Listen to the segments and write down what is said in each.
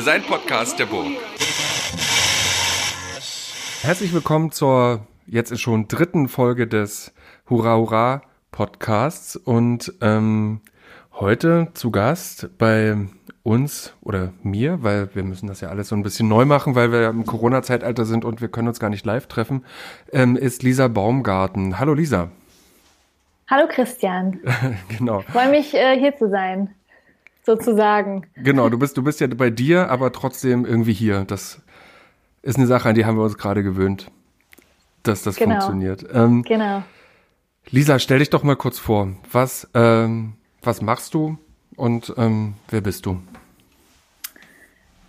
Design-Podcast der Burg. Herzlich willkommen zur jetzt schon dritten Folge des Hurra Hurra Podcasts und ähm, heute zu Gast bei uns oder mir, weil wir müssen das ja alles so ein bisschen neu machen, weil wir im Corona-Zeitalter sind und wir können uns gar nicht live treffen, ähm, ist Lisa Baumgarten. Hallo Lisa. Hallo Christian. genau. Ich freue mich, äh, hier zu sein, sozusagen. Genau, du bist, du bist ja bei dir, aber trotzdem irgendwie hier. Das ist eine Sache, an die haben wir uns gerade gewöhnt, dass das genau. funktioniert. Ähm, genau. Lisa, stell dich doch mal kurz vor. Was, ähm, was machst du und ähm, wer bist du?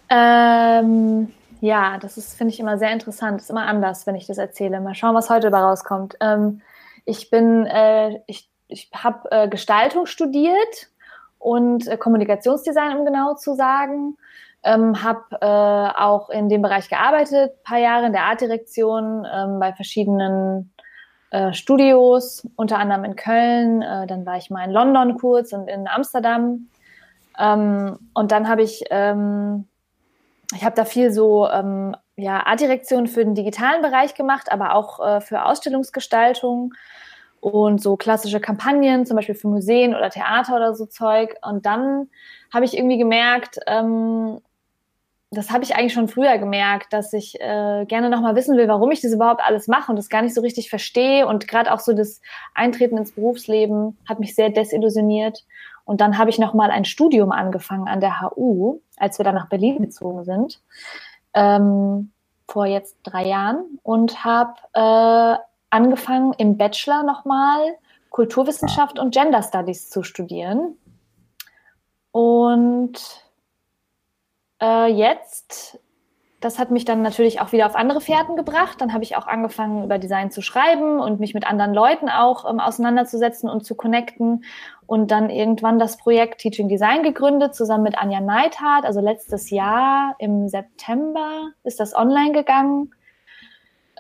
Ähm, ja, das ist, finde ich, immer sehr interessant. Ist immer anders, wenn ich das erzähle. Mal schauen, was heute dabei rauskommt. Ähm, ich bin, äh, ich, ich habe äh, Gestaltung studiert und äh, Kommunikationsdesign, um genau zu sagen. Ähm, habe äh, auch in dem Bereich gearbeitet, paar Jahre in der Artdirektion ähm, bei verschiedenen äh, Studios, unter anderem in Köln. Äh, dann war ich mal in London kurz und in Amsterdam. Ähm, und dann habe ich, ähm, ich habe da viel so ähm, ja, Artdirektion für den digitalen Bereich gemacht, aber auch äh, für Ausstellungsgestaltung und so klassische Kampagnen, zum Beispiel für Museen oder Theater oder so Zeug. Und dann habe ich irgendwie gemerkt, ähm, das habe ich eigentlich schon früher gemerkt, dass ich äh, gerne nochmal wissen will, warum ich das überhaupt alles mache und das gar nicht so richtig verstehe. Und gerade auch so das Eintreten ins Berufsleben hat mich sehr desillusioniert. Und dann habe ich nochmal ein Studium angefangen an der HU, als wir dann nach Berlin gezogen sind, ähm, vor jetzt drei Jahren und habe äh, angefangen, im Bachelor nochmal Kulturwissenschaft und Gender Studies zu studieren. Und äh, jetzt, das hat mich dann natürlich auch wieder auf andere Fährten gebracht. Dann habe ich auch angefangen, über Design zu schreiben und mich mit anderen Leuten auch ähm, auseinanderzusetzen und zu connecten. Und dann irgendwann das Projekt Teaching Design gegründet, zusammen mit Anja Neithardt. Also letztes Jahr im September ist das online gegangen.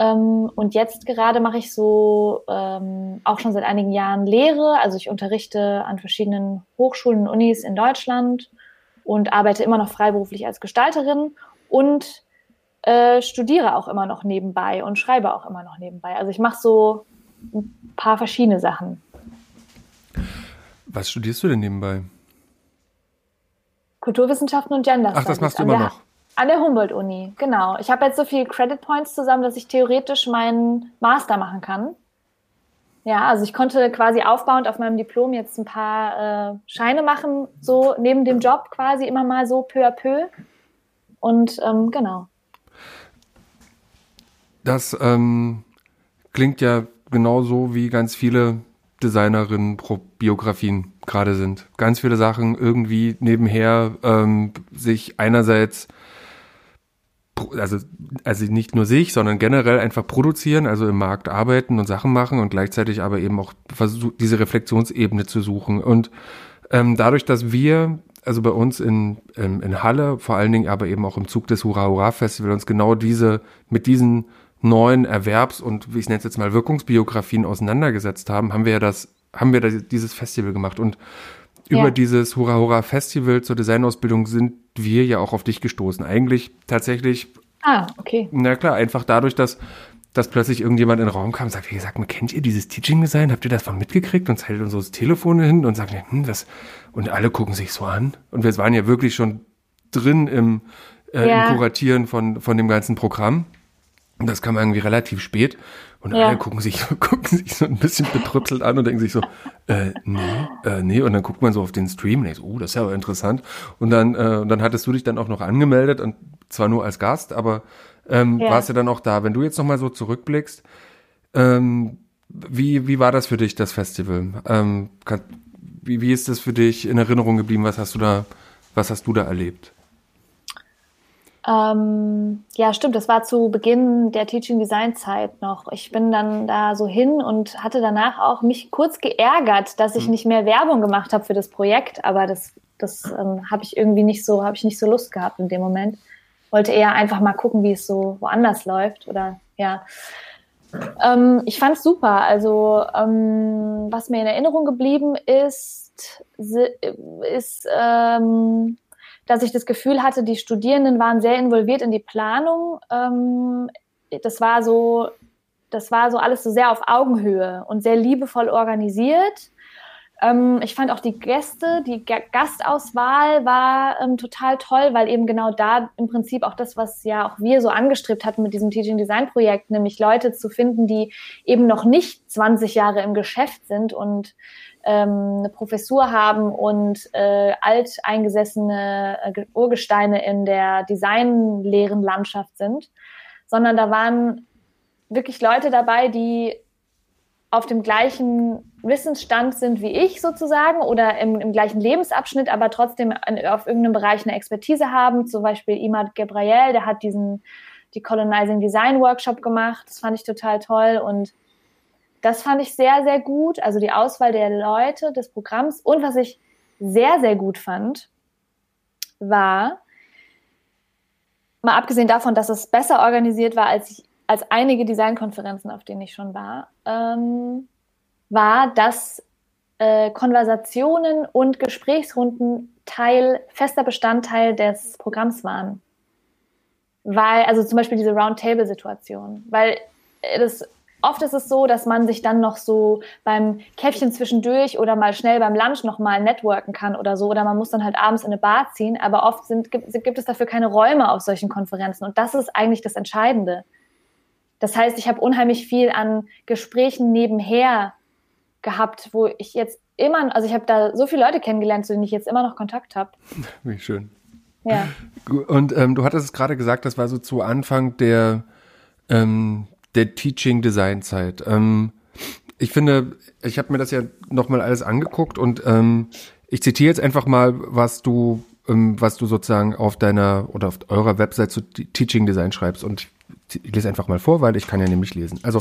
Ähm, und jetzt gerade mache ich so ähm, auch schon seit einigen Jahren Lehre. Also ich unterrichte an verschiedenen Hochschulen und Unis in Deutschland und arbeite immer noch freiberuflich als Gestalterin und äh, studiere auch immer noch nebenbei und schreibe auch immer noch nebenbei. Also ich mache so ein paar verschiedene Sachen. Was studierst du denn nebenbei? Kulturwissenschaften und Gender Ach, das machst du immer noch. An der Humboldt-Uni, genau. Ich habe jetzt so viele Credit Points zusammen, dass ich theoretisch meinen Master machen kann. Ja, also ich konnte quasi aufbauend auf meinem Diplom jetzt ein paar äh, Scheine machen, so neben dem Job quasi immer mal so peu à peu. Und ähm, genau. Das ähm, klingt ja genauso wie ganz viele Designerinnen pro Biografien gerade sind. Ganz viele Sachen irgendwie nebenher ähm, sich einerseits also, also nicht nur sich, sondern generell einfach produzieren, also im Markt arbeiten und Sachen machen und gleichzeitig aber eben auch versuchen, diese Reflexionsebene zu suchen. Und ähm, dadurch, dass wir, also bei uns in, in, in Halle, vor allen Dingen aber eben auch im Zug des Hurra Hurra Festival uns genau diese, mit diesen neuen Erwerbs- und wie ich nenne es jetzt mal Wirkungsbiografien auseinandergesetzt haben, haben wir ja das, haben wir dieses Festival gemacht und über ja. dieses Hurra Hurra Festival zur Designausbildung sind wir ja auch auf dich gestoßen. Eigentlich tatsächlich. Ah, okay. Na klar, einfach dadurch, dass, dass plötzlich irgendjemand in den Raum kam und sagt, wie gesagt, kennt ihr dieses Teaching Design? Habt ihr das mal mitgekriegt? Und hält uns so das Telefon hin und sagt, hm, das, und alle gucken sich so an. Und wir waren ja wirklich schon drin im, äh, ja. im Kuratieren von, von dem ganzen Programm. Und das kam irgendwie relativ spät. Und ja. alle gucken sich, gucken sich so ein bisschen betrützelt an und denken sich so, äh, nee, äh, nee. Und dann guckt man so auf den Stream und denkt, so, oh, das ist ja interessant. Und dann, äh, und dann hattest du dich dann auch noch angemeldet und zwar nur als Gast, aber ähm, ja. warst du dann auch da. Wenn du jetzt nochmal so zurückblickst, ähm, wie, wie war das für dich, das Festival? Ähm, kann, wie, wie ist das für dich in Erinnerung geblieben? Was hast du da, was hast du da erlebt? Ähm, ja, stimmt. Das war zu Beginn der Teaching Design Zeit noch. Ich bin dann da so hin und hatte danach auch mich kurz geärgert, dass ich mhm. nicht mehr Werbung gemacht habe für das Projekt. Aber das, das ähm, habe ich irgendwie nicht so, habe ich nicht so Lust gehabt in dem Moment. Wollte eher einfach mal gucken, wie es so woanders läuft oder ja. Ähm, ich fand es super. Also ähm, was mir in Erinnerung geblieben ist, ist ähm, dass ich das Gefühl hatte, die Studierenden waren sehr involviert in die Planung. Ähm, das war so, das war so alles so sehr auf Augenhöhe und sehr liebevoll organisiert. Ähm, ich fand auch die Gäste, die Gastauswahl war ähm, total toll, weil eben genau da im Prinzip auch das, was ja auch wir so angestrebt hatten mit diesem Teaching Design Projekt, nämlich Leute zu finden, die eben noch nicht 20 Jahre im Geschäft sind und ähm, eine Professur haben und äh, alteingesessene äh, Urgesteine in der designleeren Landschaft sind, sondern da waren wirklich Leute dabei, die auf dem gleichen Wissensstand sind wie ich sozusagen oder im, im gleichen Lebensabschnitt, aber trotzdem an, auf irgendeinem Bereich eine Expertise haben. Zum Beispiel Imad Gabriel, der hat diesen die Colonizing Design Workshop gemacht. Das fand ich total toll und das fand ich sehr, sehr gut. Also die Auswahl der Leute, des Programms. Und was ich sehr, sehr gut fand, war, mal abgesehen davon, dass es besser organisiert war als, ich, als einige Designkonferenzen, auf denen ich schon war, ähm, war, dass äh, Konversationen und Gesprächsrunden Teil, fester Bestandteil des Programms waren. Weil, also zum Beispiel diese Roundtable-Situation, weil das Oft ist es so, dass man sich dann noch so beim Käffchen zwischendurch oder mal schnell beim Lunch noch mal networken kann oder so. Oder man muss dann halt abends in eine Bar ziehen. Aber oft sind, gibt, gibt es dafür keine Räume auf solchen Konferenzen. Und das ist eigentlich das Entscheidende. Das heißt, ich habe unheimlich viel an Gesprächen nebenher gehabt, wo ich jetzt immer, also ich habe da so viele Leute kennengelernt, zu denen ich jetzt immer noch Kontakt habe. Wie schön. Ja. Und ähm, du hattest es gerade gesagt, das war so zu Anfang der ähm, der Teaching Design Zeit. Ähm, ich finde, ich habe mir das ja nochmal alles angeguckt und ähm, ich zitiere jetzt einfach mal, was du, ähm, was du sozusagen auf deiner oder auf eurer Website zu Teaching Design schreibst und ich lese einfach mal vor, weil ich kann ja nämlich lesen. Also,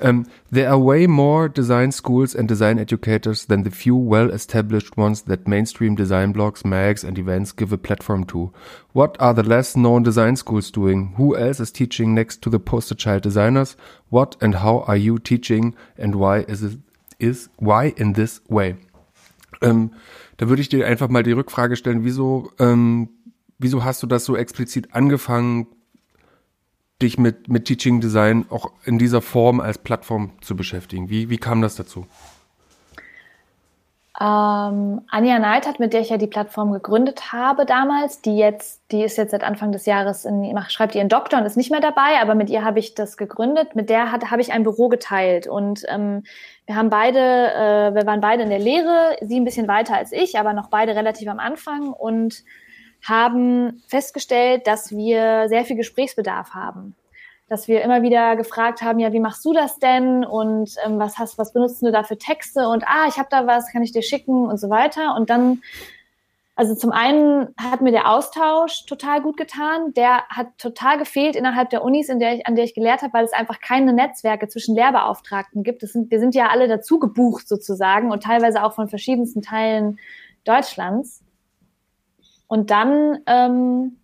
um, ähm, there are way more design schools and design educators than the few well-established ones that mainstream design blogs, mags and events give a platform to. What are the less known design schools doing? Who else is teaching next to the poster child designers? What and how are you teaching and why is it, is, why in this way? Ähm, da würde ich dir einfach mal die Rückfrage stellen, wieso, ähm, wieso hast du das so explizit angefangen, dich mit, mit Teaching Design auch in dieser Form als Plattform zu beschäftigen? Wie, wie kam das dazu? Ähm, Anja Neidhardt, mit der ich ja die Plattform gegründet habe damals, die jetzt, die ist jetzt seit Anfang des Jahres in, schreibt ihren Doktor und ist nicht mehr dabei, aber mit ihr habe ich das gegründet. Mit der hat, habe ich ein Büro geteilt und ähm, wir haben beide, äh, wir waren beide in der Lehre, sie ein bisschen weiter als ich, aber noch beide relativ am Anfang und haben festgestellt, dass wir sehr viel Gesprächsbedarf haben. Dass wir immer wieder gefragt haben, ja, wie machst du das denn? Und ähm, was hast, was benutzt du da für Texte? Und ah, ich habe da was, kann ich dir schicken und so weiter. Und dann, also zum einen hat mir der Austausch total gut getan. Der hat total gefehlt innerhalb der Unis, in der ich, an der ich gelehrt habe, weil es einfach keine Netzwerke zwischen Lehrbeauftragten gibt. Sind, wir sind ja alle dazu gebucht sozusagen und teilweise auch von verschiedensten Teilen Deutschlands. Und dann ähm,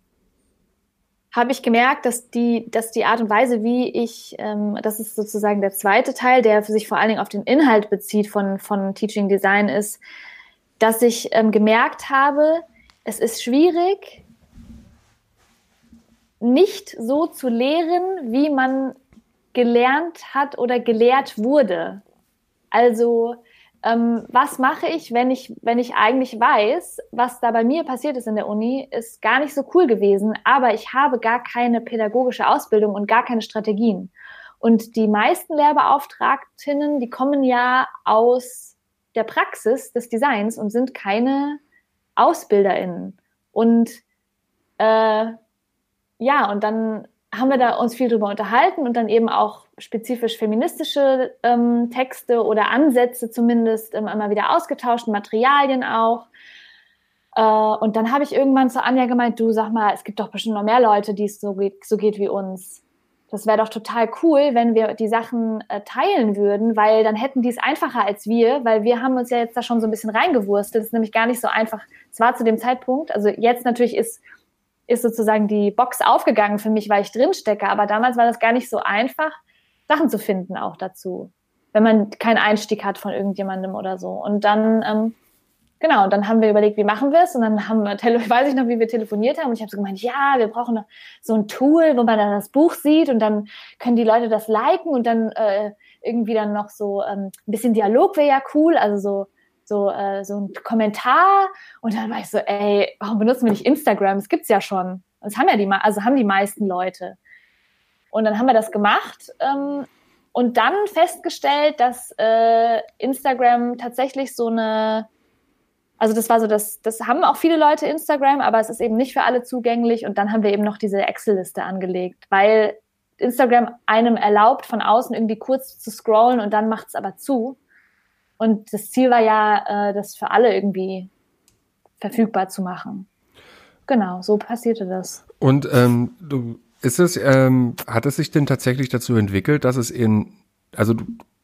habe ich gemerkt, dass die, dass die Art und Weise, wie ich, ähm, das ist sozusagen der zweite Teil, der sich vor allen Dingen auf den Inhalt bezieht von, von Teaching Design, ist, dass ich ähm, gemerkt habe, es ist schwierig, nicht so zu lehren, wie man gelernt hat oder gelehrt wurde. Also ähm, was mache ich, wenn ich, wenn ich eigentlich weiß, was da bei mir passiert ist in der Uni, ist gar nicht so cool gewesen, aber ich habe gar keine pädagogische Ausbildung und gar keine Strategien. Und die meisten Lehrbeauftragtinnen, die kommen ja aus der Praxis des Designs und sind keine AusbilderInnen. Und äh, ja, und dann haben wir da uns viel drüber unterhalten und dann eben auch spezifisch feministische ähm, Texte oder Ansätze zumindest ähm, immer wieder ausgetauscht, Materialien auch. Äh, und dann habe ich irgendwann zu Anja gemeint, du sag mal, es gibt doch bestimmt noch mehr Leute, die es so geht, so geht wie uns. Das wäre doch total cool, wenn wir die Sachen äh, teilen würden, weil dann hätten die es einfacher als wir, weil wir haben uns ja jetzt da schon so ein bisschen reingewurstelt. Es ist nämlich gar nicht so einfach. Es war zu dem Zeitpunkt, also jetzt natürlich ist ist sozusagen die Box aufgegangen für mich, weil ich drin stecke. Aber damals war das gar nicht so einfach, Sachen zu finden auch dazu, wenn man keinen Einstieg hat von irgendjemandem oder so. Und dann ähm, genau, dann haben wir überlegt, wie machen wir es? Und dann haben wir, weiß ich noch, wie wir telefoniert haben. Und ich habe so gemeint, ja, wir brauchen so ein Tool, wo man dann das Buch sieht und dann können die Leute das liken und dann äh, irgendwie dann noch so ähm, ein bisschen Dialog wäre ja cool, also so so, äh, so ein Kommentar und dann war ich so, ey, warum benutzen wir nicht Instagram? Das gibt's ja schon. Das haben ja die, also haben die meisten Leute. Und dann haben wir das gemacht ähm, und dann festgestellt, dass äh, Instagram tatsächlich so eine, also das war so, das, das haben auch viele Leute Instagram, aber es ist eben nicht für alle zugänglich. Und dann haben wir eben noch diese Excel-Liste angelegt, weil Instagram einem erlaubt, von außen irgendwie kurz zu scrollen und dann macht es aber zu. Und das Ziel war ja, äh, das für alle irgendwie verfügbar zu machen. Genau, so passierte das. Und ähm, du, ist es, ähm, hat es sich denn tatsächlich dazu entwickelt, dass es in, also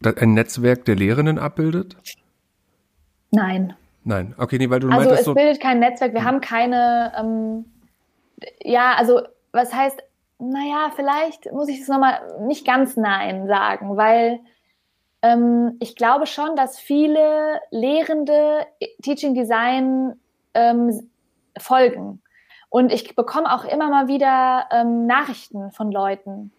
ein Netzwerk der Lehrenden abbildet? Nein. Nein, okay, nee, weil du also meintest es so bildet kein Netzwerk. Wir haben keine, ähm, ja, also was heißt, naja, vielleicht muss ich das nochmal nicht ganz nein sagen, weil ähm, ich glaube schon, dass viele Lehrende Teaching Design ähm, folgen. Und ich bekomme auch immer mal wieder ähm, Nachrichten von Leuten,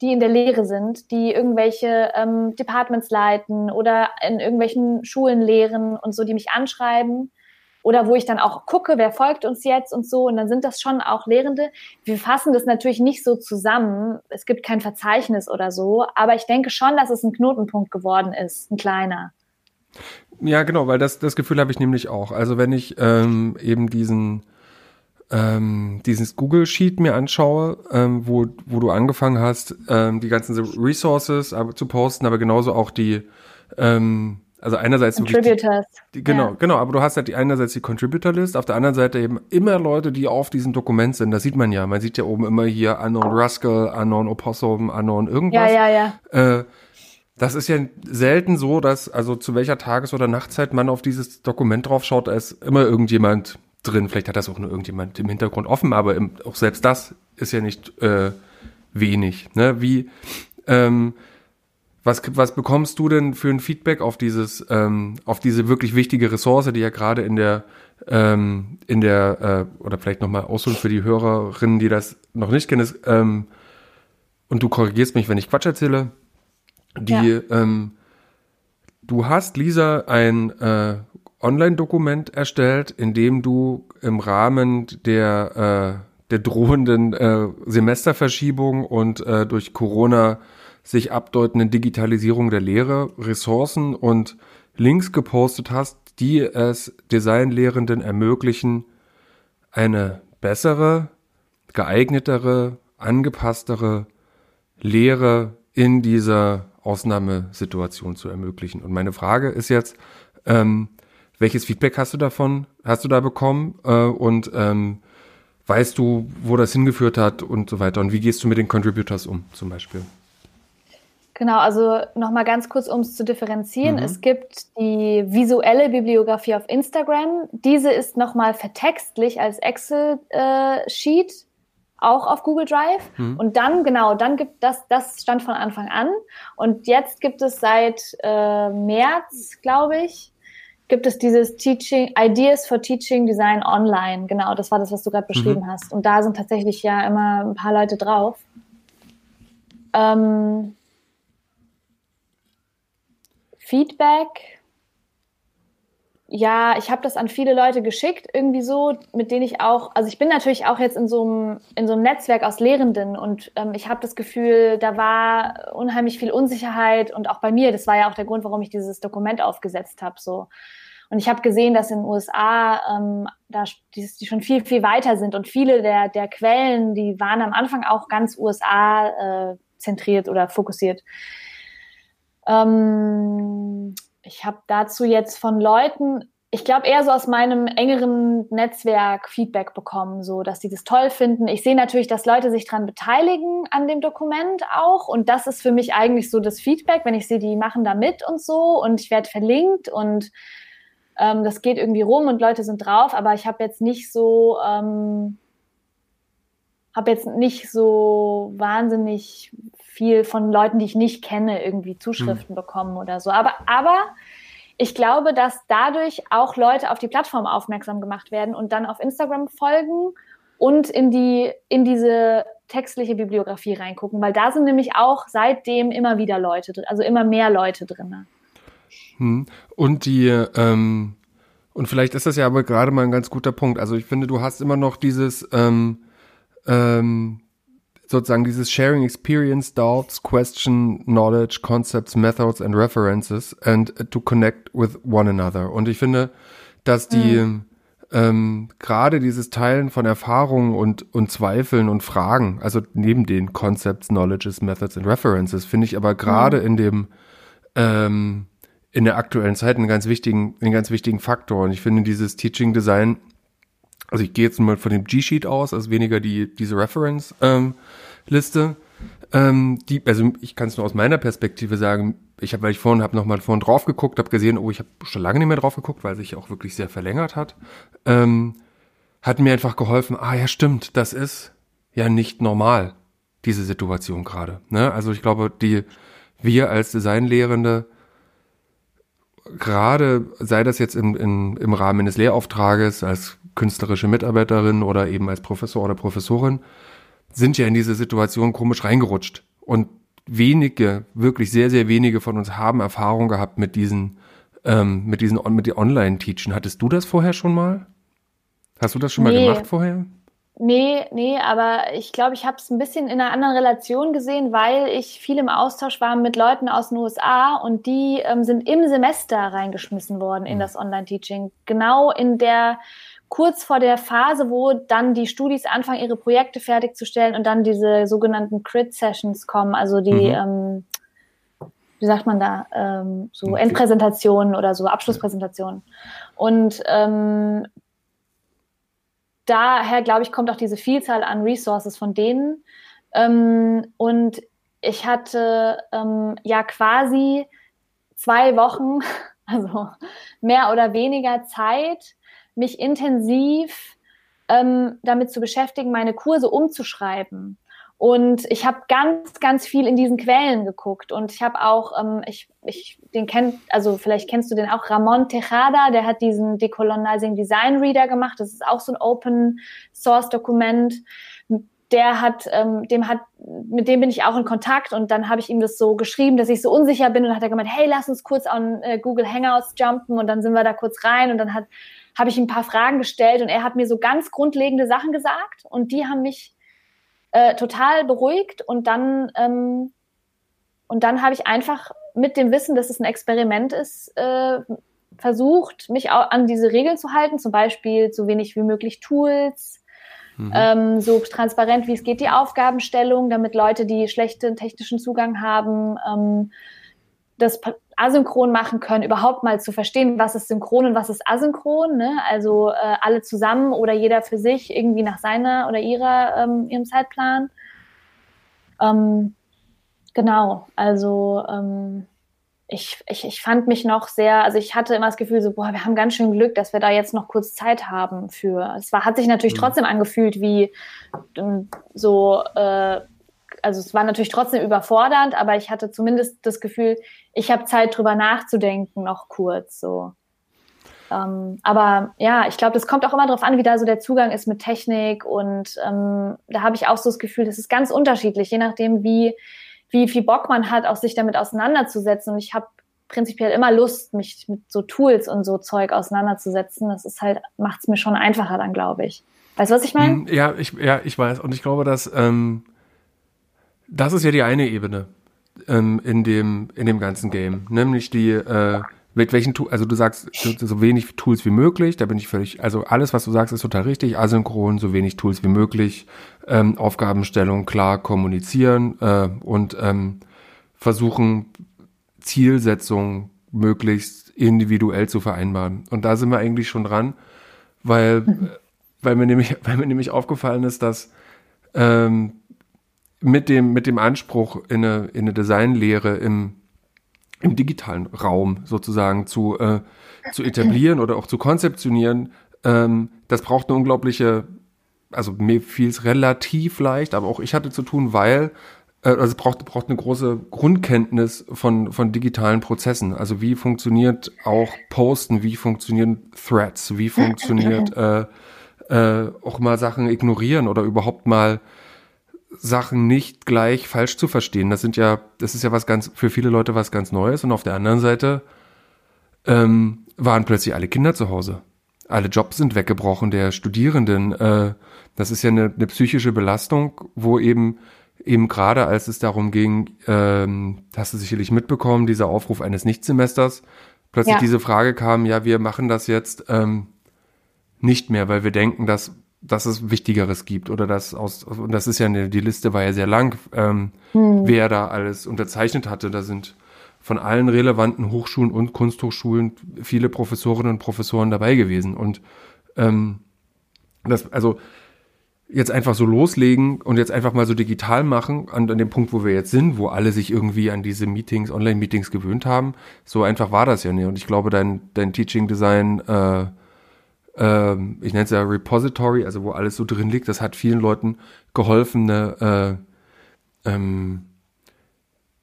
die in der Lehre sind, die irgendwelche ähm, Departments leiten oder in irgendwelchen Schulen lehren und so, die mich anschreiben oder wo ich dann auch gucke, wer folgt uns jetzt und so. Und dann sind das schon auch Lehrende. Wir fassen das natürlich nicht so zusammen. Es gibt kein Verzeichnis oder so. Aber ich denke schon, dass es ein Knotenpunkt geworden ist, ein kleiner. Ja, genau, weil das, das Gefühl habe ich nämlich auch. Also wenn ich ähm, eben diesen ähm, dieses Google Sheet mir anschaue, ähm, wo, wo du angefangen hast, ähm, die ganzen Resources zu posten, aber genauso auch die ähm, also einerseits Contributors. Die, die, genau, ja. genau, aber du hast halt die einerseits die Contributor List, auf der anderen Seite eben immer Leute, die auf diesem Dokument sind. Das sieht man ja. Man sieht ja oben immer hier Unknown Rascal, Unknown Opossum, Unknown irgendwas. Ja, ja, ja. Äh, das ist ja selten so, dass also zu welcher Tages- oder Nachtzeit man auf dieses Dokument drauf schaut, da ist immer irgendjemand drin. Vielleicht hat das auch nur irgendjemand im Hintergrund offen, aber im, auch selbst das ist ja nicht äh, wenig. Ne? Wie ähm, was, was bekommst du denn für ein Feedback auf dieses, ähm, auf diese wirklich wichtige Ressource, die ja gerade in der, ähm, in der, äh, oder vielleicht nochmal ausholen für die Hörerinnen, die das noch nicht kennen, ist, ähm, und du korrigierst mich, wenn ich Quatsch erzähle, die, ja. ähm, du hast, Lisa, ein äh, Online-Dokument erstellt, in dem du im Rahmen der, äh, der drohenden äh, Semesterverschiebung und äh, durch Corona sich abdeutenden Digitalisierung der Lehre Ressourcen und Links gepostet hast, die es Designlehrenden ermöglichen, eine bessere, geeignetere, angepasstere Lehre in dieser Ausnahmesituation zu ermöglichen. Und meine Frage ist jetzt, ähm, welches Feedback hast du davon, hast du da bekommen äh, und ähm, weißt du, wo das hingeführt hat und so weiter? Und wie gehst du mit den Contributors um zum Beispiel? Genau, also nochmal ganz kurz, um es zu differenzieren. Mhm. Es gibt die visuelle Bibliografie auf Instagram. Diese ist nochmal vertextlich als Excel-Sheet, äh, auch auf Google Drive. Mhm. Und dann, genau, dann gibt das, das stand von Anfang an. Und jetzt gibt es seit äh, März, glaube ich, gibt es dieses Teaching, Ideas for Teaching Design Online. Genau, das war das, was du gerade beschrieben mhm. hast. Und da sind tatsächlich ja immer ein paar Leute drauf. Ähm, Feedback. Ja, ich habe das an viele Leute geschickt, irgendwie so, mit denen ich auch, also ich bin natürlich auch jetzt in so einem, in so einem Netzwerk aus Lehrenden und ähm, ich habe das Gefühl, da war unheimlich viel Unsicherheit und auch bei mir, das war ja auch der Grund, warum ich dieses Dokument aufgesetzt habe. So. Und ich habe gesehen, dass in den USA ähm, da die, die schon viel, viel weiter sind und viele der, der Quellen, die waren am Anfang auch ganz USA äh, zentriert oder fokussiert. Ähm, ich habe dazu jetzt von Leuten, ich glaube eher so aus meinem engeren Netzwerk Feedback bekommen, so dass sie das toll finden. Ich sehe natürlich, dass Leute sich daran beteiligen an dem Dokument auch. Und das ist für mich eigentlich so das Feedback, wenn ich sehe, die machen da mit und so. Und ich werde verlinkt und ähm, das geht irgendwie rum und Leute sind drauf, aber ich habe jetzt nicht so ähm, habe jetzt nicht so wahnsinnig viel von Leuten, die ich nicht kenne, irgendwie Zuschriften mhm. bekommen oder so. Aber, aber ich glaube, dass dadurch auch Leute auf die Plattform aufmerksam gemacht werden und dann auf Instagram folgen und in die, in diese textliche Bibliografie reingucken, weil da sind nämlich auch seitdem immer wieder Leute drin, also immer mehr Leute drin. Hm. Und die, ähm, und vielleicht ist das ja aber gerade mal ein ganz guter Punkt. Also ich finde, du hast immer noch dieses, ähm, ähm, sozusagen dieses Sharing Experience, Doubts, Question, Knowledge, Concepts, Methods and References and to connect with one another. Und ich finde, dass die, mhm ähm, gerade dieses Teilen von Erfahrungen und, und Zweifeln und Fragen, also neben den Concepts, Knowledges, Methods and References, finde ich aber gerade mhm. in dem ähm, in der aktuellen Zeit einen ganz wichtigen, einen ganz wichtigen Faktor. Und ich finde dieses Teaching Design, also ich gehe jetzt mal von dem G-Sheet aus, also weniger die, diese Reference-Liste. Ähm, ähm, die, also ich kann es nur aus meiner Perspektive sagen, ich habe, weil ich vorhin habe nochmal vorhin drauf geguckt, habe gesehen, oh, ich habe schon lange nicht mehr drauf geguckt, weil sich auch wirklich sehr verlängert hat. Ähm, hat mir einfach geholfen, ah ja, stimmt, das ist ja nicht normal, diese Situation gerade. Ne? Also ich glaube, die wir als Designlehrende, gerade sei das jetzt im, im, im Rahmen eines Lehrauftrages als künstlerische Mitarbeiterin oder eben als Professor oder Professorin, sind ja in diese Situation komisch reingerutscht. Und wenige, wirklich sehr, sehr wenige von uns haben Erfahrung gehabt mit diesen, ähm, mit diesen, mit die Online-Teachen. Hattest du das vorher schon mal? Hast du das schon nee. mal gemacht vorher? Nee, nee, aber ich glaube, ich habe es ein bisschen in einer anderen Relation gesehen, weil ich viel im Austausch war mit Leuten aus den USA und die ähm, sind im Semester reingeschmissen worden in mhm. das Online-Teaching. Genau in der kurz vor der Phase, wo dann die Studis anfangen, ihre Projekte fertigzustellen und dann diese sogenannten Crit-Sessions kommen, also die, mhm. ähm, wie sagt man da, ähm, so okay. Endpräsentationen oder so Abschlusspräsentationen. Und ähm, daher, glaube ich, kommt auch diese Vielzahl an Resources von denen. Ähm, und ich hatte ähm, ja quasi zwei Wochen, also mehr oder weniger Zeit, mich intensiv ähm, damit zu beschäftigen, meine Kurse umzuschreiben. Und ich habe ganz, ganz viel in diesen Quellen geguckt. Und ich habe auch, ähm, ich, ich, den kennt, also vielleicht kennst du den auch, Ramon Tejada, der hat diesen Decolonizing Design Reader gemacht. Das ist auch so ein Open Source Dokument. Der hat, ähm, dem hat, mit dem bin ich auch in Kontakt und dann habe ich ihm das so geschrieben, dass ich so unsicher bin und dann hat er gemeint, hey, lass uns kurz an äh, Google Hangouts jumpen und dann sind wir da kurz rein und dann hat habe ich ihm ein paar Fragen gestellt und er hat mir so ganz grundlegende Sachen gesagt und die haben mich äh, total beruhigt und dann ähm, und dann habe ich einfach mit dem Wissen, dass es ein Experiment ist, äh, versucht, mich auch an diese Regeln zu halten, zum Beispiel so wenig wie möglich Tools, mhm. ähm, so transparent wie es geht die Aufgabenstellung, damit Leute, die schlechten technischen Zugang haben, ähm, das asynchron machen können, überhaupt mal zu verstehen, was ist synchron und was ist asynchron. Ne? Also äh, alle zusammen oder jeder für sich irgendwie nach seiner oder ihrer ähm, ihrem Zeitplan. Ähm, genau, also ähm, ich, ich, ich fand mich noch sehr, also ich hatte immer das Gefühl, so, boah, wir haben ganz schön Glück, dass wir da jetzt noch kurz Zeit haben für. Es war, hat sich natürlich mhm. trotzdem angefühlt wie ähm, so äh, also es war natürlich trotzdem überfordernd, aber ich hatte zumindest das Gefühl, ich habe Zeit drüber nachzudenken, noch kurz so. Ähm, aber ja, ich glaube, das kommt auch immer darauf an, wie da so der Zugang ist mit Technik und ähm, da habe ich auch so das Gefühl, das ist ganz unterschiedlich, je nachdem, wie, wie viel Bock man hat, auch sich damit auseinanderzusetzen. Und ich habe prinzipiell immer Lust, mich mit so Tools und so Zeug auseinanderzusetzen. Das ist halt, macht es mir schon einfacher dann, glaube ich. Weißt du, was ich meine? Hm, ja, ich, ja, ich weiß. Und ich glaube, dass ähm, das ist ja die eine Ebene ähm, in dem in dem ganzen Game, nämlich die äh, mit welchen Tools, also du sagst so, wenig Tools wie möglich, da bin ich völlig, also alles, was du sagst, ist total richtig, asynchron, so wenig Tools wie möglich, ähm, Aufgabenstellung klar kommunizieren äh, und ähm, versuchen, Zielsetzungen möglichst individuell zu vereinbaren. Und da sind wir eigentlich schon dran, weil, mhm. weil, mir, nämlich, weil mir nämlich aufgefallen ist, dass ähm, mit dem, mit dem Anspruch, in eine, in eine Designlehre im, im digitalen Raum sozusagen zu, äh, zu etablieren oder auch zu konzeptionieren, ähm, das braucht eine unglaubliche, also mir fiel es relativ leicht, aber auch ich hatte zu tun, weil äh, also braucht, braucht eine große Grundkenntnis von, von digitalen Prozessen. Also wie funktioniert auch Posten, wie funktionieren Threads, wie funktioniert äh, äh, auch mal Sachen ignorieren oder überhaupt mal Sachen nicht gleich falsch zu verstehen. Das sind ja, das ist ja was ganz, für viele Leute was ganz Neues. Und auf der anderen Seite ähm, waren plötzlich alle Kinder zu Hause. Alle Jobs sind weggebrochen der Studierenden. Äh, das ist ja eine, eine psychische Belastung, wo eben eben gerade als es darum ging, ähm, hast du sicherlich mitbekommen, dieser Aufruf eines Nichtsemesters, plötzlich ja. diese Frage kam, ja, wir machen das jetzt ähm, nicht mehr, weil wir denken, dass, dass es Wichtigeres gibt oder dass aus, und das ist ja eine, die Liste war ja sehr lang, ähm, hm. wer da alles unterzeichnet hatte. Da sind von allen relevanten Hochschulen und Kunsthochschulen viele Professorinnen und Professoren dabei gewesen. Und ähm, das, also jetzt einfach so loslegen und jetzt einfach mal so digital machen, an, an dem Punkt, wo wir jetzt sind, wo alle sich irgendwie an diese Meetings, Online-Meetings gewöhnt haben. So einfach war das ja nicht. Und ich glaube, dein, dein Teaching Design, äh, äh, ich nenne es ja Repository, also wo alles so drin liegt, das hat vielen Leuten geholfen, eine, äh, ähm,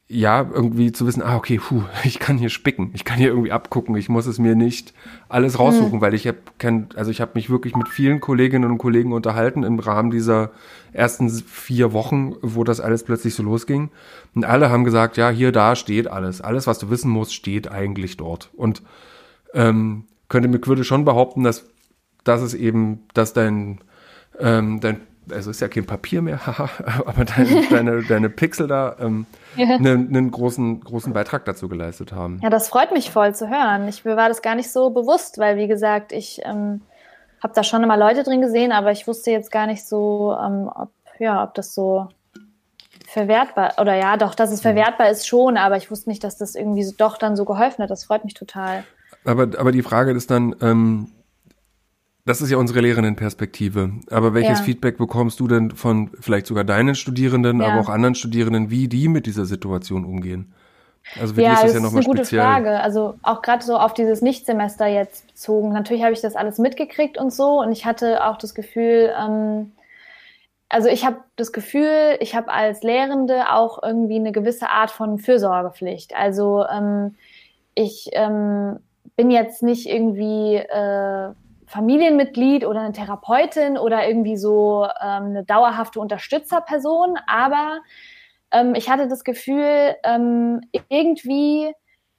ja, irgendwie zu wissen, ah, okay, puh, ich kann hier spicken, ich kann hier irgendwie abgucken, ich muss es mir nicht alles raussuchen, mhm. weil ich habe also ich habe mich wirklich mit vielen Kolleginnen und Kollegen unterhalten im Rahmen dieser ersten vier Wochen, wo das alles plötzlich so losging. Und alle haben gesagt, ja, hier, da steht alles. Alles, was du wissen musst, steht eigentlich dort. Und ähm, könnte mir würde schon behaupten, dass, dass es eben, dass dein, ähm, dein also ist ja kein Papier mehr, haha, aber dein, deine, deine Pixel da ähm, ja. einen, einen großen, großen Beitrag dazu geleistet haben. Ja, das freut mich voll zu hören. Ich, mir war das gar nicht so bewusst, weil wie gesagt, ich ähm, habe da schon immer Leute drin gesehen, aber ich wusste jetzt gar nicht so, ähm, ob, ja, ob das so verwertbar, oder ja, doch, dass es mhm. verwertbar ist schon, aber ich wusste nicht, dass das irgendwie so, doch dann so geholfen hat. Das freut mich total. Aber, aber die Frage ist dann, ähm, das ist ja unsere Lehrerinnenperspektive. Aber welches ja. Feedback bekommst du denn von vielleicht sogar deinen Studierenden, ja. aber auch anderen Studierenden, wie die mit dieser Situation umgehen? Also für ja, die ist das, das ja nochmal speziell. Das ist eine gute Frage. Also auch gerade so auf dieses Nichtsemester jetzt bezogen. Natürlich habe ich das alles mitgekriegt und so. Und ich hatte auch das Gefühl, ähm, also ich habe das Gefühl, ich habe als Lehrende auch irgendwie eine gewisse Art von Fürsorgepflicht. Also ähm, ich ähm, bin jetzt nicht irgendwie äh, Familienmitglied oder eine Therapeutin oder irgendwie so ähm, eine dauerhafte Unterstützerperson, aber ähm, ich hatte das Gefühl, ähm, irgendwie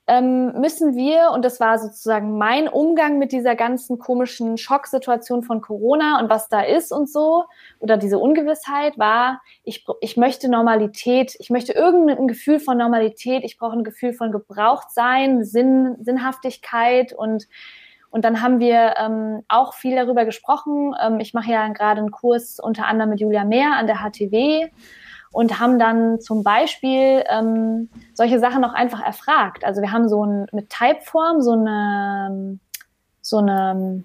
ähm, müssen wir, und das war sozusagen mein Umgang mit dieser ganzen komischen Schocksituation von Corona und was da ist und so, oder diese Ungewissheit, war, ich, ich möchte Normalität, ich möchte irgendein Gefühl von Normalität, ich brauche ein Gefühl von Gebrauchtsein, Sinn, Sinnhaftigkeit und und dann haben wir ähm, auch viel darüber gesprochen. Ähm, ich mache ja gerade einen Kurs unter anderem mit Julia Mehr an der HTW und haben dann zum Beispiel ähm, solche Sachen noch einfach erfragt. Also wir haben so ein mit Typeform so eine so eine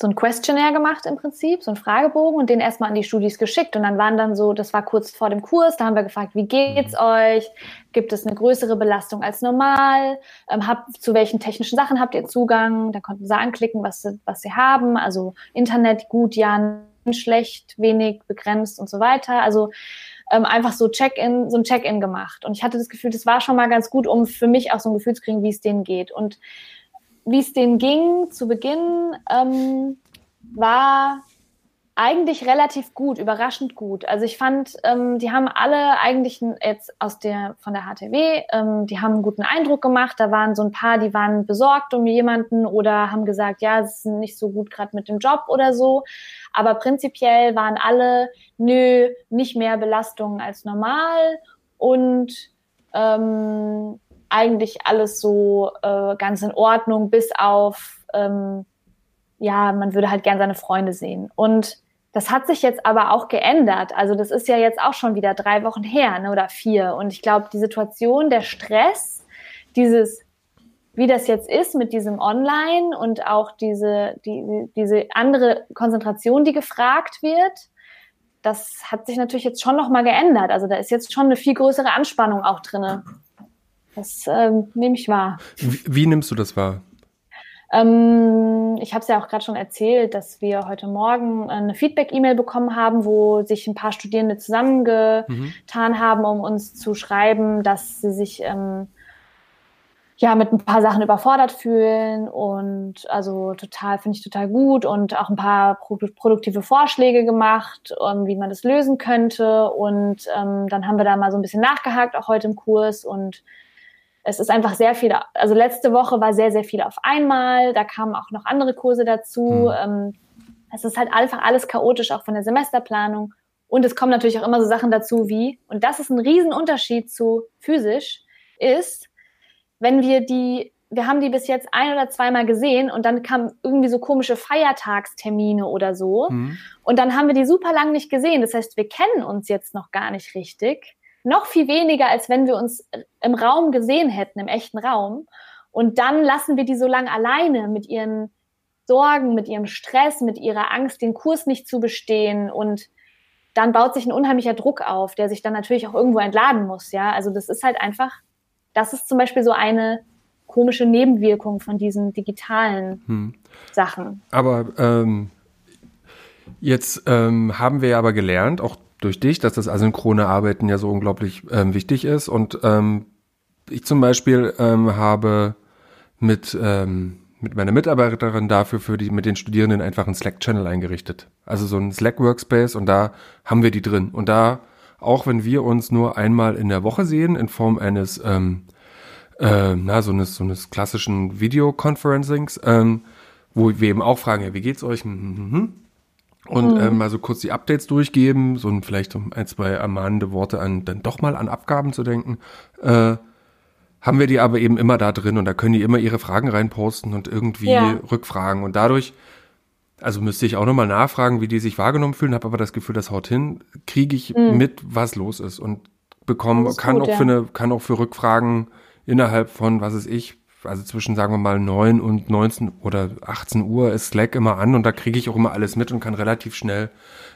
so ein Questionnaire gemacht im Prinzip, so ein Fragebogen und den erstmal an die Studis geschickt. Und dann waren dann so, das war kurz vor dem Kurs, da haben wir gefragt, wie geht's mhm. euch? Gibt es eine größere Belastung als normal? Ähm, hab, zu welchen technischen Sachen habt ihr Zugang? Da konnten sie anklicken, was sie, was sie haben. Also Internet gut, ja, schlecht, wenig, begrenzt und so weiter. Also ähm, einfach so Check-in, so ein Check-in gemacht. Und ich hatte das Gefühl, das war schon mal ganz gut, um für mich auch so ein Gefühl zu kriegen, wie es denen geht. Und wie es denen ging zu Beginn, ähm, war eigentlich relativ gut, überraschend gut. Also ich fand, ähm, die haben alle eigentlich jetzt aus der von der HTW, ähm, die haben einen guten Eindruck gemacht. Da waren so ein paar, die waren besorgt um jemanden oder haben gesagt, ja, es ist nicht so gut gerade mit dem Job oder so. Aber prinzipiell waren alle, nö, nicht mehr Belastungen als normal und ähm, eigentlich alles so äh, ganz in Ordnung, bis auf, ähm, ja, man würde halt gern seine Freunde sehen. Und das hat sich jetzt aber auch geändert. Also das ist ja jetzt auch schon wieder drei Wochen her ne, oder vier. Und ich glaube, die Situation, der Stress, dieses, wie das jetzt ist mit diesem Online und auch diese, die, diese andere Konzentration, die gefragt wird, das hat sich natürlich jetzt schon nochmal geändert. Also da ist jetzt schon eine viel größere Anspannung auch drinne. Das ähm, nehme ich wahr. Wie, wie, nimmst du das wahr? Ähm, ich habe es ja auch gerade schon erzählt, dass wir heute Morgen eine Feedback-E-Mail bekommen haben, wo sich ein paar Studierende zusammengetan mhm. haben, um uns zu schreiben, dass sie sich ähm, ja mit ein paar Sachen überfordert fühlen und also total finde ich total gut und auch ein paar produktive Vorschläge gemacht, um, wie man das lösen könnte und ähm, dann haben wir da mal so ein bisschen nachgehakt auch heute im Kurs und es ist einfach sehr viel, also letzte Woche war sehr, sehr viel auf einmal, da kamen auch noch andere Kurse dazu. Mhm. es ist halt einfach alles chaotisch, auch von der Semesterplanung. Und es kommen natürlich auch immer so Sachen dazu wie, und das ist ein Riesenunterschied zu physisch, ist, wenn wir die, wir haben die bis jetzt ein oder zweimal gesehen und dann kamen irgendwie so komische Feiertagstermine oder so. Mhm. Und dann haben wir die super lang nicht gesehen. Das heißt, wir kennen uns jetzt noch gar nicht richtig noch viel weniger, als wenn wir uns im Raum gesehen hätten, im echten Raum. Und dann lassen wir die so lange alleine mit ihren Sorgen, mit ihrem Stress, mit ihrer Angst, den Kurs nicht zu bestehen. Und dann baut sich ein unheimlicher Druck auf, der sich dann natürlich auch irgendwo entladen muss. Ja, also das ist halt einfach, das ist zum Beispiel so eine komische Nebenwirkung von diesen digitalen hm. Sachen. Aber ähm, jetzt ähm, haben wir aber gelernt, auch durch dich, dass das asynchrone Arbeiten ja so unglaublich ähm, wichtig ist. Und ähm, ich zum Beispiel ähm, habe mit, ähm, mit meiner Mitarbeiterin dafür für die, mit den Studierenden einfach einen Slack-Channel eingerichtet. Also so ein Slack-Workspace und da haben wir die drin. Und da, auch wenn wir uns nur einmal in der Woche sehen, in Form eines, ähm, äh, na, so eines, so eines klassischen Videoconferencings, ähm, wo wir eben auch fragen, ja, wie geht's euch? Hm, hm, hm, hm und mhm. ähm, mal so kurz die Updates durchgeben, so ein, vielleicht um ein, zwei ermahnende Worte an, dann doch mal an Abgaben zu denken, äh, haben wir die aber eben immer da drin und da können die immer ihre Fragen reinposten und irgendwie ja. rückfragen und dadurch, also müsste ich auch nochmal nachfragen, wie die sich wahrgenommen fühlen, habe aber das Gefühl, das haut hin, kriege ich mhm. mit, was los ist und bekomme, kann gut, auch ja. für eine, kann auch für Rückfragen innerhalb von, was ist ich, also zwischen, sagen wir mal, neun und 19 oder 18 Uhr ist Slack immer an und da kriege ich auch immer alles mit und kann relativ schnell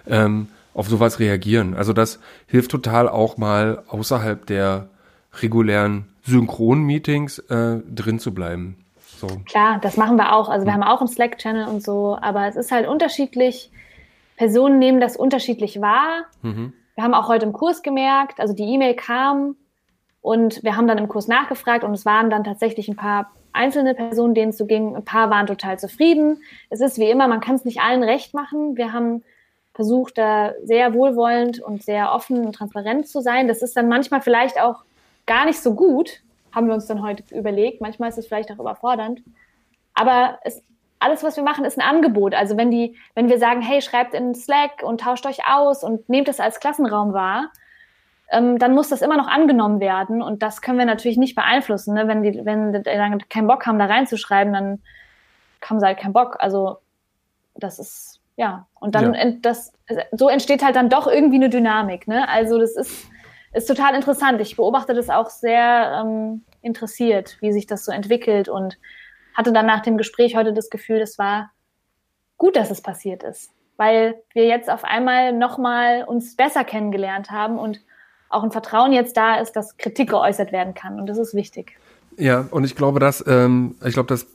ähm, auf sowas reagieren. Also das hilft total auch mal außerhalb der regulären Synchron-Meetings äh, drin zu bleiben. So. Klar, das machen wir auch. Also wir hm. haben auch einen Slack-Channel und so, aber es ist halt unterschiedlich. Personen nehmen das unterschiedlich wahr. Mhm. Wir haben auch heute im Kurs gemerkt, also die E-Mail kam und wir haben dann im Kurs nachgefragt und es waren dann tatsächlich ein paar einzelne Personen, denen es so ging. Ein paar waren total zufrieden. Es ist wie immer, man kann es nicht allen recht machen. Wir haben versucht, da sehr wohlwollend und sehr offen und transparent zu sein. Das ist dann manchmal vielleicht auch gar nicht so gut, haben wir uns dann heute überlegt. Manchmal ist es vielleicht auch überfordernd. Aber es, alles, was wir machen, ist ein Angebot. Also wenn die, wenn wir sagen, hey, schreibt in Slack und tauscht euch aus und nehmt es als Klassenraum wahr, ähm, dann muss das immer noch angenommen werden. Und das können wir natürlich nicht beeinflussen. Ne? Wenn die, wenn die dann keinen Bock haben, da reinzuschreiben, dann haben sie halt keinen Bock. Also das ist, ja. Und dann, ja. das, so entsteht halt dann doch irgendwie eine Dynamik. Ne? Also das ist, ist total interessant. Ich beobachte das auch sehr ähm, interessiert, wie sich das so entwickelt und hatte dann nach dem Gespräch heute das Gefühl, es war gut, dass es passiert ist, weil wir jetzt auf einmal nochmal uns besser kennengelernt haben und auch ein Vertrauen jetzt da ist, dass Kritik geäußert werden kann. Und das ist wichtig. Ja, und ich glaube, dass, ähm, ich glaube, das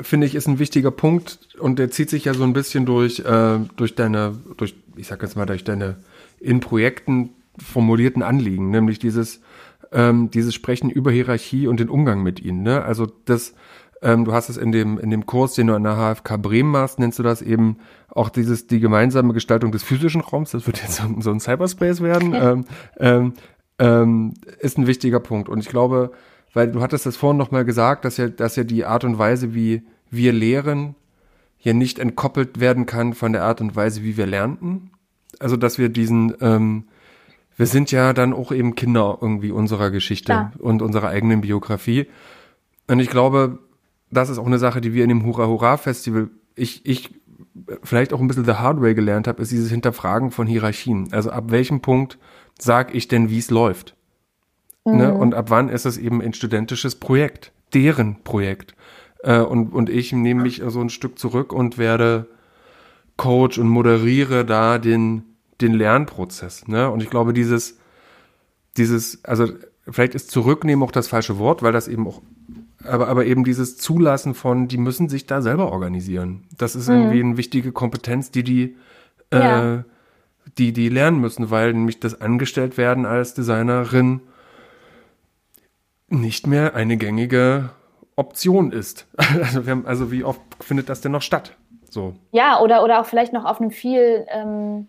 finde ich ist ein wichtiger Punkt und der zieht sich ja so ein bisschen durch, äh, durch deine, durch, ich sag jetzt mal, durch deine in Projekten formulierten Anliegen, nämlich dieses, ähm, dieses Sprechen über Hierarchie und den Umgang mit ihnen. Ne? Also das, ähm, du hast es in dem, in dem Kurs, den du an der HFK Bremen machst, nennst du das eben auch dieses, die gemeinsame Gestaltung des physischen Raums. Das wird jetzt so, so ein Cyberspace werden. ähm, ähm, ähm, ist ein wichtiger Punkt. Und ich glaube, weil du hattest das vorhin nochmal gesagt, dass ja, dass ja die Art und Weise, wie wir lehren, ja nicht entkoppelt werden kann von der Art und Weise, wie wir lernten. Also, dass wir diesen, ähm, wir sind ja dann auch eben Kinder irgendwie unserer Geschichte ja. und unserer eigenen Biografie. Und ich glaube, das ist auch eine Sache, die wir in dem Hurra Hurra Festival, ich, ich vielleicht auch ein bisschen the hard way gelernt habe, ist dieses Hinterfragen von Hierarchien. Also ab welchem Punkt sag ich denn, wie es läuft? Ne? Mhm. Ne? Und ab wann ist es eben ein studentisches Projekt, deren Projekt? Äh, und, und ich nehme mich so ein Stück zurück und werde Coach und moderiere da den, den Lernprozess. Ne? Und ich glaube, dieses, dieses, also vielleicht ist zurücknehmen auch das falsche Wort, weil das eben auch aber, aber eben dieses Zulassen von, die müssen sich da selber organisieren. Das ist mhm. irgendwie eine wichtige Kompetenz, die die, äh, ja. die, die lernen müssen, weil nämlich das angestellt werden als Designerin nicht mehr eine gängige Option ist. Also, wir haben, also wie oft findet das denn noch statt? So. Ja, oder, oder auch vielleicht noch auf einem viel ähm,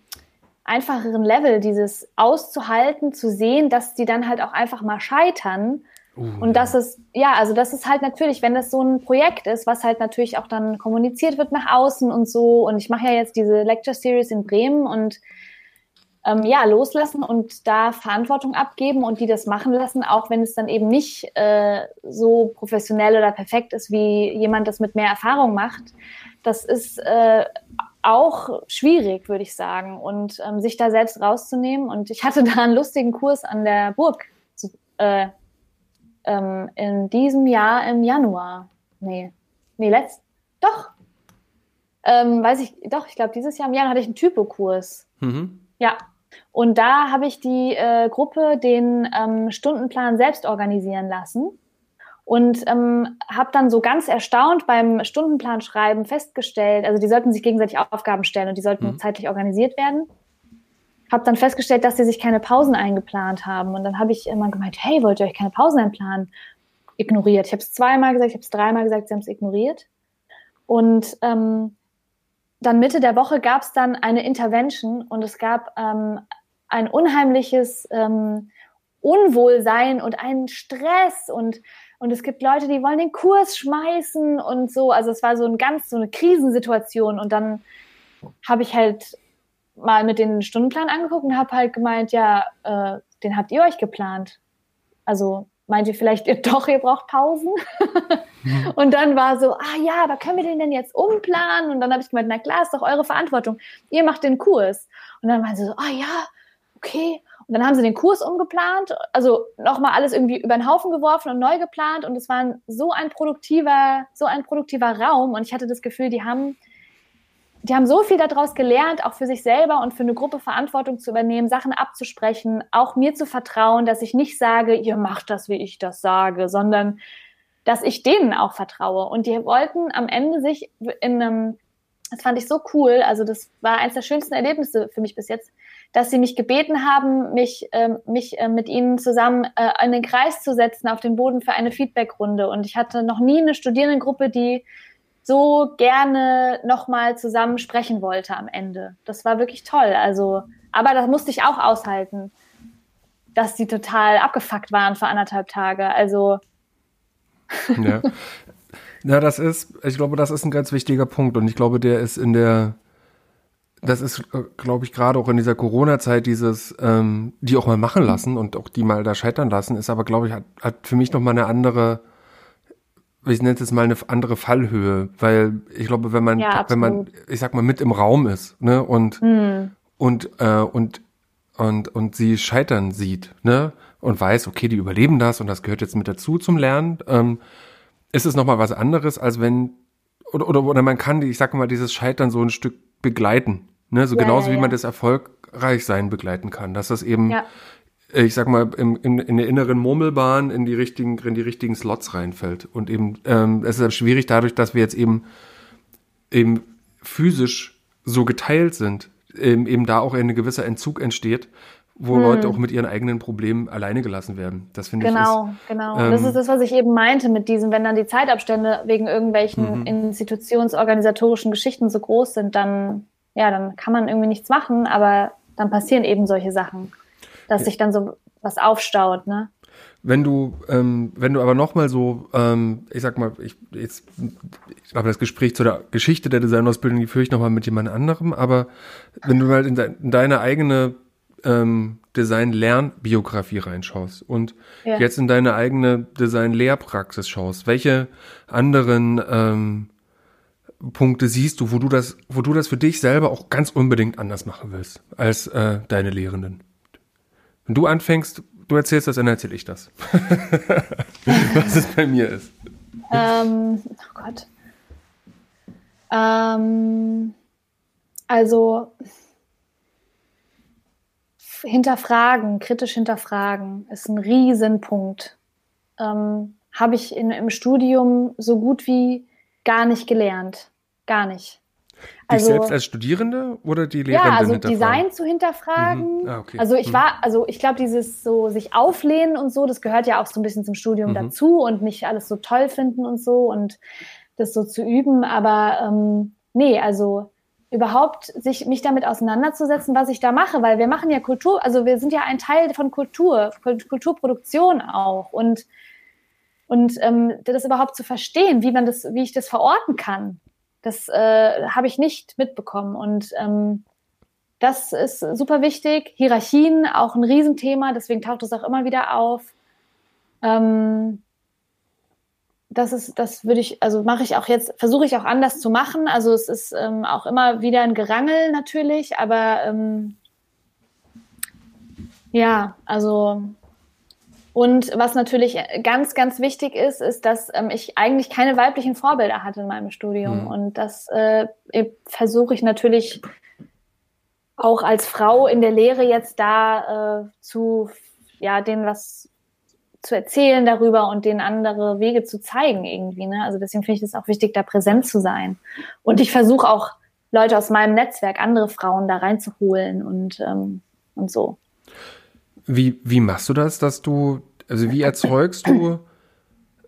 einfacheren Level, dieses auszuhalten, zu sehen, dass die dann halt auch einfach mal scheitern. Uh, und das ja. ist, ja, also das ist halt natürlich, wenn das so ein Projekt ist, was halt natürlich auch dann kommuniziert wird nach außen und so. Und ich mache ja jetzt diese Lecture Series in Bremen und ähm, ja, loslassen und da Verantwortung abgeben und die das machen lassen, auch wenn es dann eben nicht äh, so professionell oder perfekt ist, wie jemand das mit mehr Erfahrung macht. Das ist äh, auch schwierig, würde ich sagen, und ähm, sich da selbst rauszunehmen. Und ich hatte da einen lustigen Kurs an der Burg äh, ähm, in diesem Jahr im Januar. Nee, nee, letzt, doch. Ähm, weiß ich, doch, ich glaube, dieses Jahr im Januar hatte ich einen Typokurs. Mhm. Ja, und da habe ich die äh, Gruppe den ähm, Stundenplan selbst organisieren lassen und ähm, habe dann so ganz erstaunt beim Stundenplanschreiben festgestellt, also die sollten sich gegenseitig Aufgaben stellen und die sollten mhm. zeitlich organisiert werden. Habe dann festgestellt, dass sie sich keine Pausen eingeplant haben und dann habe ich immer gemeint, hey, wollt ihr euch keine Pausen einplanen? Ignoriert. Ich habe es zweimal gesagt, ich habe es dreimal gesagt, sie haben es ignoriert. Und ähm, dann Mitte der Woche gab es dann eine Intervention und es gab ähm, ein unheimliches ähm, Unwohlsein und einen Stress und und es gibt Leute, die wollen den Kurs schmeißen und so. Also es war so ein ganz so eine Krisensituation und dann habe ich halt mal mit den Stundenplan angeguckt und habe halt gemeint, ja, äh, den habt ihr euch geplant. Also meint ihr vielleicht ihr doch, ihr braucht Pausen? Mhm. Und dann war so, ah ja, aber können wir den denn jetzt umplanen? Und dann habe ich gemeint, na klar, ist doch eure Verantwortung. Ihr macht den Kurs. Und dann waren sie so, ah ja, okay. Und dann haben sie den Kurs umgeplant, also nochmal alles irgendwie über den Haufen geworfen und neu geplant. Und es war so ein produktiver, so ein produktiver Raum. Und ich hatte das Gefühl, die haben, die haben so viel daraus gelernt, auch für sich selber und für eine Gruppe Verantwortung zu übernehmen, Sachen abzusprechen, auch mir zu vertrauen, dass ich nicht sage, ihr macht das, wie ich das sage, sondern dass ich denen auch vertraue. Und die wollten am Ende sich in einem, das fand ich so cool, also das war eines der schönsten Erlebnisse für mich bis jetzt, dass sie mich gebeten haben, mich, äh, mich äh, mit ihnen zusammen äh, in den Kreis zu setzen auf den Boden für eine Feedbackrunde. Und ich hatte noch nie eine Studierendengruppe, die so gerne nochmal zusammen sprechen wollte am Ende. Das war wirklich toll. Also, aber das musste ich auch aushalten, dass die total abgefuckt waren für anderthalb Tage. Also. Ja. Ja, das ist, ich glaube, das ist ein ganz wichtiger Punkt und ich glaube, der ist in der, das ist, äh, glaube ich, gerade auch in dieser Corona-Zeit dieses, ähm, die auch mal machen lassen und auch die mal da scheitern lassen, ist aber, glaube ich, hat, hat für mich nochmal eine andere, ich nenne es jetzt mal eine andere Fallhöhe, weil ich glaube, wenn man, ja, wenn man, ich sag mal, mit im Raum ist, ne, und, hm. und, äh, und, und, und sie scheitern sieht, ne, und weiß, okay, die überleben das und das gehört jetzt mit dazu zum Lernen, ähm, ist es nochmal was anderes, als wenn, oder, oder, oder man kann, ich sag mal, dieses Scheitern so ein Stück begleiten. Ne? So ja, genauso ja, wie man das Erfolgreichsein begleiten kann. Dass das eben. Ich sag mal, im, in, in der inneren Murmelbahn in die richtigen, in die richtigen Slots reinfällt. Und eben, ähm, es ist halt schwierig dadurch, dass wir jetzt eben, eben physisch so geteilt sind, eben, eben da auch ein gewisser Entzug entsteht, wo hm. Leute auch mit ihren eigenen Problemen alleine gelassen werden. Das finde genau, ich. Genau, genau. Ähm, das ist das, was ich eben meinte mit diesem, wenn dann die Zeitabstände wegen irgendwelchen mhm. institutionsorganisatorischen Geschichten so groß sind, dann, ja, dann kann man irgendwie nichts machen, aber dann passieren eben solche Sachen, dass sich dann so was aufstaut, ne? Wenn du, ähm, wenn du aber nochmal so, ähm, ich sag mal, ich jetzt, ich glaube, das Gespräch zu der Geschichte der Designausbildung, die führe ich nochmal mit jemand anderem, aber wenn du mal in, de, in deine eigene ähm, Design-Lernbiografie reinschaust und ja. jetzt in deine eigene Design-Lehrpraxis schaust, welche anderen ähm, Punkte siehst du, wo du das, wo du das für dich selber auch ganz unbedingt anders machen willst als äh, deine Lehrenden? Wenn du anfängst, du erzählst das, dann erzähle ich das. Was es bei mir ist. Ähm, oh Gott. Ähm, also hinterfragen, kritisch hinterfragen, ist ein Riesenpunkt. Ähm, habe ich in, im Studium so gut wie gar nicht gelernt. Gar nicht. Dich also, selbst als Studierende oder die Lehrenden Ja, also Design zu hinterfragen. Mhm. Ah, okay. Also ich mhm. war, also ich glaube, dieses so sich auflehnen und so, das gehört ja auch so ein bisschen zum Studium mhm. dazu und nicht alles so toll finden und so und das so zu üben. Aber ähm, nee, also überhaupt sich mich damit auseinanderzusetzen, was ich da mache, weil wir machen ja Kultur, also wir sind ja ein Teil von Kultur, Kulturproduktion auch und und ähm, das überhaupt zu verstehen, wie man das, wie ich das verorten kann, das äh, habe ich nicht mitbekommen und ähm, das ist super wichtig. Hierarchien auch ein Riesenthema, deswegen taucht es auch immer wieder auf. Ähm, das ist, das würde ich, also mache ich auch jetzt, versuche ich auch anders zu machen. Also es ist ähm, auch immer wieder ein Gerangel natürlich, aber ähm, ja, also und was natürlich ganz, ganz wichtig ist, ist, dass ähm, ich eigentlich keine weiblichen Vorbilder hatte in meinem Studium. Mhm. Und das äh, versuche ich natürlich auch als Frau in der Lehre jetzt da äh, zu, ja, denen was zu erzählen darüber und denen andere Wege zu zeigen irgendwie. Ne? Also deswegen finde ich es auch wichtig, da präsent zu sein. Und ich versuche auch Leute aus meinem Netzwerk, andere Frauen da reinzuholen und, ähm, und so. Wie, wie machst du das, dass du, also wie erzeugst du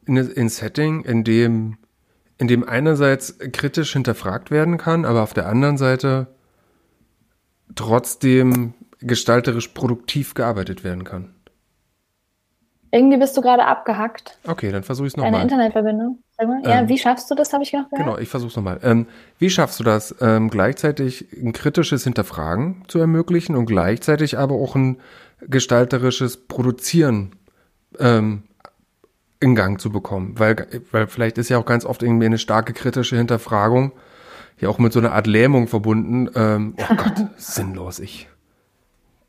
ein Setting, in dem, in dem einerseits kritisch hinterfragt werden kann, aber auf der anderen Seite trotzdem gestalterisch produktiv gearbeitet werden kann? Irgendwie bist du gerade abgehackt. Okay, dann versuche ich es nochmal. Eine Internetverbindung. Ja, ähm, wie schaffst du das, habe ich noch gehört? Genau, ich versuche es nochmal. Ähm, wie schaffst du das, ähm, gleichzeitig ein kritisches Hinterfragen zu ermöglichen und gleichzeitig aber auch ein gestalterisches Produzieren ähm, in Gang zu bekommen? Weil, weil vielleicht ist ja auch ganz oft irgendwie eine starke kritische Hinterfragung ja auch mit so einer Art Lähmung verbunden. Ähm, oh Gott, sinnlos, ich.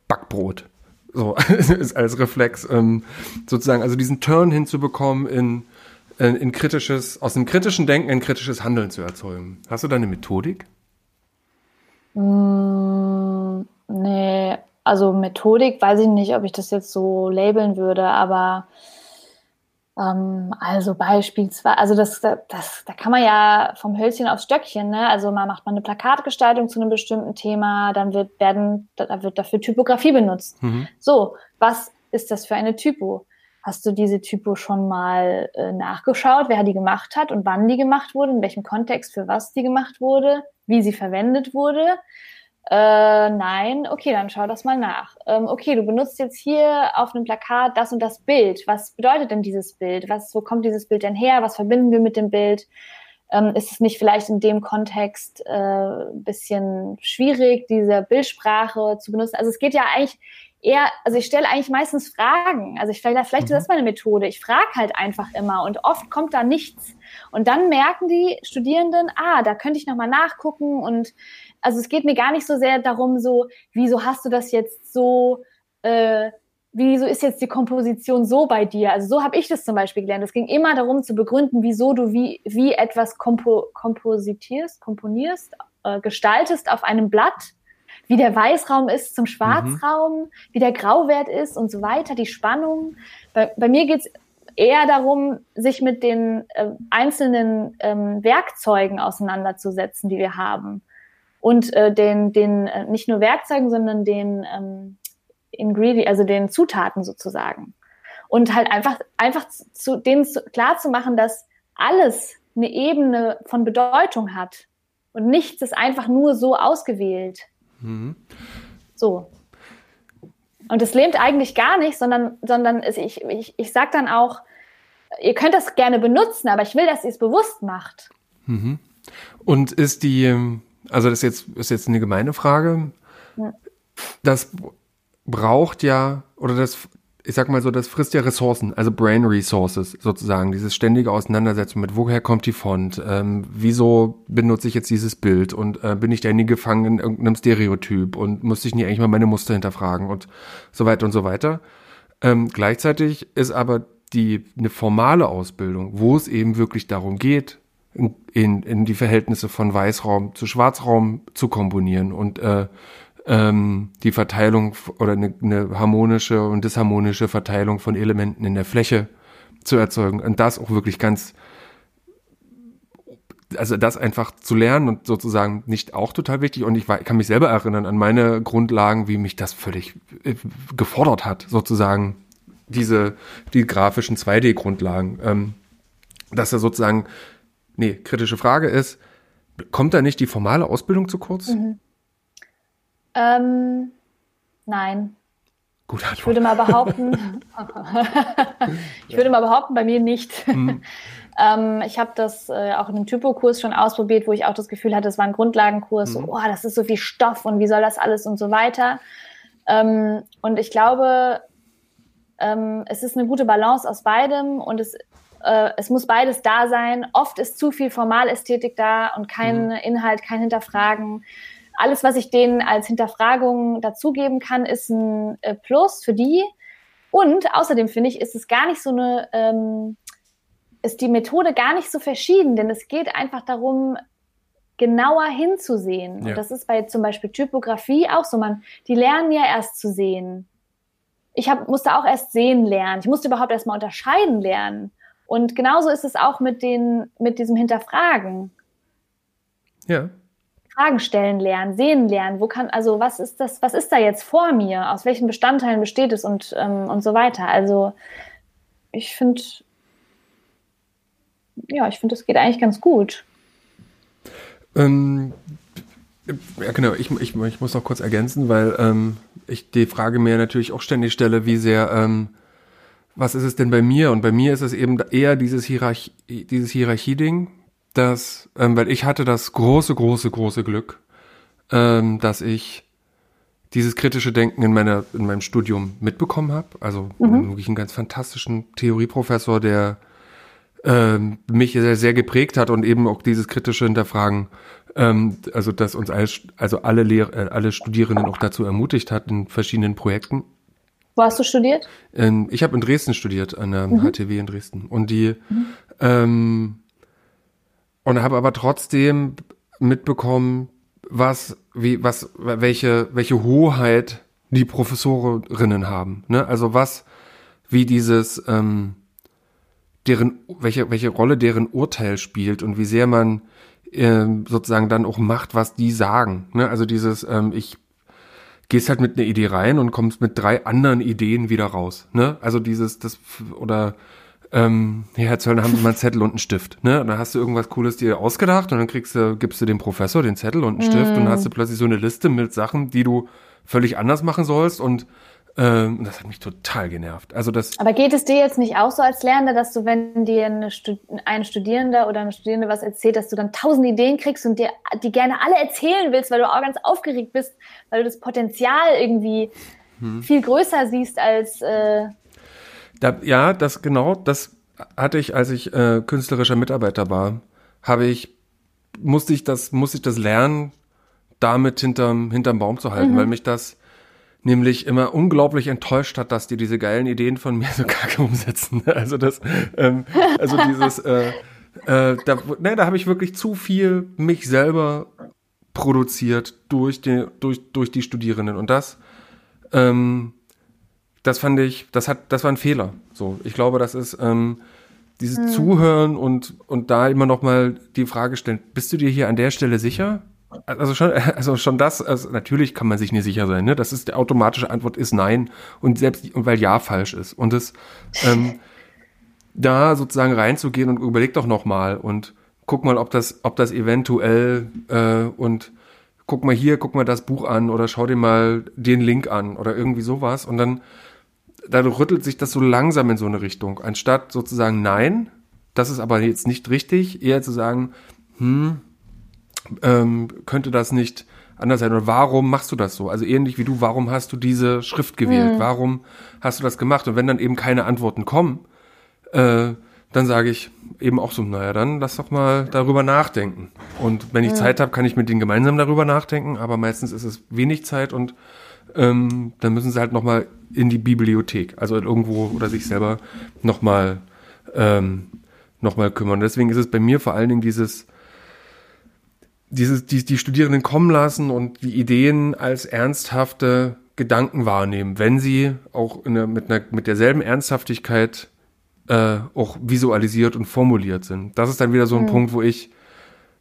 Backbrot. So, ist als Reflex ähm, sozusagen, also diesen Turn hinzubekommen in, in, in kritisches, aus dem kritischen Denken ein kritisches Handeln zu erzeugen. Hast du da eine Methodik? Mm, nee, also Methodik weiß ich nicht, ob ich das jetzt so labeln würde, aber ähm, also beispielsweise, also das, das, da kann man ja vom Hölzchen aufs Stöckchen, ne? Also man macht man eine Plakatgestaltung zu einem bestimmten Thema, dann wird werden, da wird dafür Typografie benutzt. Mhm. So, was ist das für eine Typo? Hast du diese Typo schon mal äh, nachgeschaut, wer die gemacht hat und wann die gemacht wurde, in welchem Kontext für was die gemacht wurde, wie sie verwendet wurde? Äh, nein, okay, dann schau das mal nach. Ähm, okay, du benutzt jetzt hier auf einem Plakat das und das Bild. Was bedeutet denn dieses Bild? Was, wo kommt dieses Bild denn her? Was verbinden wir mit dem Bild? Ähm, ist es nicht vielleicht in dem Kontext äh, ein bisschen schwierig, diese Bildsprache zu benutzen? Also es geht ja eigentlich eher, also ich stelle eigentlich meistens Fragen. Also ich vielleicht, vielleicht mhm. ist das meine Methode. Ich frage halt einfach immer und oft kommt da nichts. Und dann merken die Studierenden, ah, da könnte ich nochmal nachgucken und also es geht mir gar nicht so sehr darum, so, wieso hast du das jetzt so, äh, wieso ist jetzt die Komposition so bei dir? Also so habe ich das zum Beispiel gelernt. Es ging immer darum zu begründen, wieso du wie, wie etwas kompo kompositierst, komponierst, äh, gestaltest auf einem Blatt, wie der Weißraum ist zum Schwarzraum, mhm. wie der Grauwert ist und so weiter, die Spannung. Bei, bei mir geht's eher darum, sich mit den äh, einzelnen ähm, Werkzeugen auseinanderzusetzen, die wir haben und äh, den, den äh, nicht nur Werkzeugen, sondern den ähm, Ingredient, also den Zutaten sozusagen. Und halt einfach, einfach zu, denen zu, klar zu machen, dass alles eine Ebene von Bedeutung hat und nichts ist einfach nur so ausgewählt. Mhm. So. Und es lähmt eigentlich gar nicht, sondern, sondern ich, ich, ich sage dann auch, ihr könnt das gerne benutzen, aber ich will, dass ihr es bewusst macht. Mhm. Und ist die, ähm, also das ist jetzt, ist jetzt eine gemeine Frage. Ja. Das braucht ja, oder das, ich sag mal so, das frisst ja Ressourcen, also Brain Resources sozusagen, dieses ständige Auseinandersetzen mit, woher kommt die Font, ähm, wieso benutze ich jetzt dieses Bild und äh, bin ich da nie gefangen in irgendeinem Stereotyp und muss ich nie eigentlich mal meine Muster hinterfragen und so weiter und so weiter. Ähm, gleichzeitig ist aber die eine formale Ausbildung, wo es eben wirklich darum geht, in, in, die Verhältnisse von Weißraum zu Schwarzraum zu komponieren und äh, ähm, die Verteilung oder eine, eine harmonische und disharmonische Verteilung von Elementen in der Fläche zu erzeugen und das auch wirklich ganz also das einfach zu lernen und sozusagen nicht auch total wichtig. Und ich kann mich selber erinnern an meine Grundlagen, wie mich das völlig äh, gefordert hat, sozusagen diese, die grafischen 2D-Grundlagen. Ähm, dass er sozusagen, nee, kritische Frage ist, kommt da nicht die formale Ausbildung zu kurz? Mhm. Ähm, nein. Gut, ich würde mal behaupten, ich würde mal behaupten, bei mir nicht. Mhm. ähm, ich habe das äh, auch in einem Typokurs schon ausprobiert, wo ich auch das Gefühl hatte, es war ein Grundlagenkurs, mhm. oh, das ist so viel Stoff und wie soll das alles und so weiter. Ähm, und ich glaube, ähm, es ist eine gute Balance aus beidem und es, äh, es muss beides da sein. Oft ist zu viel Formalästhetik da und kein mhm. Inhalt, kein Hinterfragen alles, was ich denen als Hinterfragung dazugeben kann, ist ein äh, Plus für die. Und außerdem finde ich, ist es gar nicht so eine, ähm, ist die Methode gar nicht so verschieden, denn es geht einfach darum, genauer hinzusehen. Ja. Und das ist bei zum Beispiel Typografie auch so. Man, die lernen ja erst zu sehen. Ich hab, musste auch erst sehen lernen. Ich musste überhaupt erst mal unterscheiden lernen. Und genauso ist es auch mit, den, mit diesem Hinterfragen. Ja. Fragen stellen lernen, sehen lernen. Wo kann, also was ist das, was ist da jetzt vor mir? Aus welchen Bestandteilen besteht es und, ähm, und so weiter. Also ich finde, ja, ich finde, das geht eigentlich ganz gut. Ähm, ja, genau. Ich, ich, ich muss noch kurz ergänzen, weil ähm, ich die Frage mir natürlich auch ständig stelle, wie sehr, ähm, was ist es denn bei mir? Und bei mir ist es eben eher dieses, Hierarchie, dieses Hierarchie-Ding, dass, ähm, weil ich hatte das große, große, große Glück, ähm, dass ich dieses kritische Denken in meiner in meinem Studium mitbekommen habe. Also mhm. wirklich einen ganz fantastischen Theorieprofessor, der ähm, mich sehr, sehr geprägt hat und eben auch dieses kritische Hinterfragen, ähm, also dass uns alles, also alle Lehr äh, alle Studierenden auch dazu ermutigt hat in verschiedenen Projekten. Wo hast du studiert? Ähm, ich habe in Dresden studiert, an der mhm. HTW in Dresden. Und die mhm. ähm, und habe aber trotzdem mitbekommen, was, wie, was, welche, welche Hoheit die Professorinnen haben. Ne? Also was, wie dieses, ähm, deren, welche, welche Rolle deren Urteil spielt und wie sehr man ähm, sozusagen dann auch macht, was die sagen. Ne? Also dieses, ähm, ich gehst halt mit einer Idee rein und kommst mit drei anderen Ideen wieder raus. Ne? Also dieses, das, oder ähm, Herr Zöllner, haben Sie mal einen Zettel und einen Stift, ne? Und dann hast du irgendwas Cooles dir ausgedacht und dann kriegst du, gibst du dem Professor den Zettel und einen Stift mm. und dann hast du plötzlich so eine Liste mit Sachen, die du völlig anders machen sollst und ähm, das hat mich total genervt. Also das. Aber geht es dir jetzt nicht auch so als Lernender, dass du, wenn dir eine Stud ein Studierender oder eine Studierende was erzählt, dass du dann tausend Ideen kriegst und dir die gerne alle erzählen willst, weil du auch ganz aufgeregt bist, weil du das Potenzial irgendwie hm. viel größer siehst als äh, da, ja, das genau, das hatte ich, als ich äh, künstlerischer Mitarbeiter war, habe ich, musste ich das, musste ich das lernen, damit hinterm, hinterm Baum zu halten, mhm. weil mich das nämlich immer unglaublich enttäuscht hat, dass die diese geilen Ideen von mir so kacke umsetzen. Also das, ähm, also dieses, äh, äh, da, ne, da habe ich wirklich zu viel mich selber produziert durch die, durch, durch die Studierenden und das, ähm, das fand ich, das hat, das war ein Fehler. So, ich glaube, das ist ähm, dieses hm. Zuhören und und da immer noch mal die Frage stellen: Bist du dir hier an der Stelle sicher? Also schon, also schon das, also natürlich kann man sich nicht sicher sein. Ne, das ist die automatische Antwort ist nein und selbst und weil ja falsch ist und es ähm, da sozusagen reinzugehen und überleg doch noch mal und guck mal, ob das, ob das eventuell äh, und guck mal hier, guck mal das Buch an oder schau dir mal den Link an oder irgendwie sowas und dann dadurch rüttelt sich das so langsam in so eine Richtung. Anstatt sozusagen nein, das ist aber jetzt nicht richtig, eher zu sagen, hm, ähm, könnte das nicht anders sein oder warum machst du das so? Also ähnlich wie du, warum hast du diese Schrift gewählt? Mhm. Warum hast du das gemacht? Und wenn dann eben keine Antworten kommen, äh, dann sage ich eben auch so, naja, dann lass doch mal darüber nachdenken. Und wenn ich mhm. Zeit habe, kann ich mit denen gemeinsam darüber nachdenken, aber meistens ist es wenig Zeit und ähm, dann müssen sie halt nochmal in die Bibliothek, also irgendwo oder sich selber nochmal ähm, noch kümmern. Deswegen ist es bei mir vor allen Dingen dieses, dieses, die, die Studierenden kommen lassen und die Ideen als ernsthafte Gedanken wahrnehmen, wenn sie auch in der, mit, einer, mit derselben Ernsthaftigkeit äh, auch visualisiert und formuliert sind. Das ist dann wieder so ein mhm. Punkt, wo ich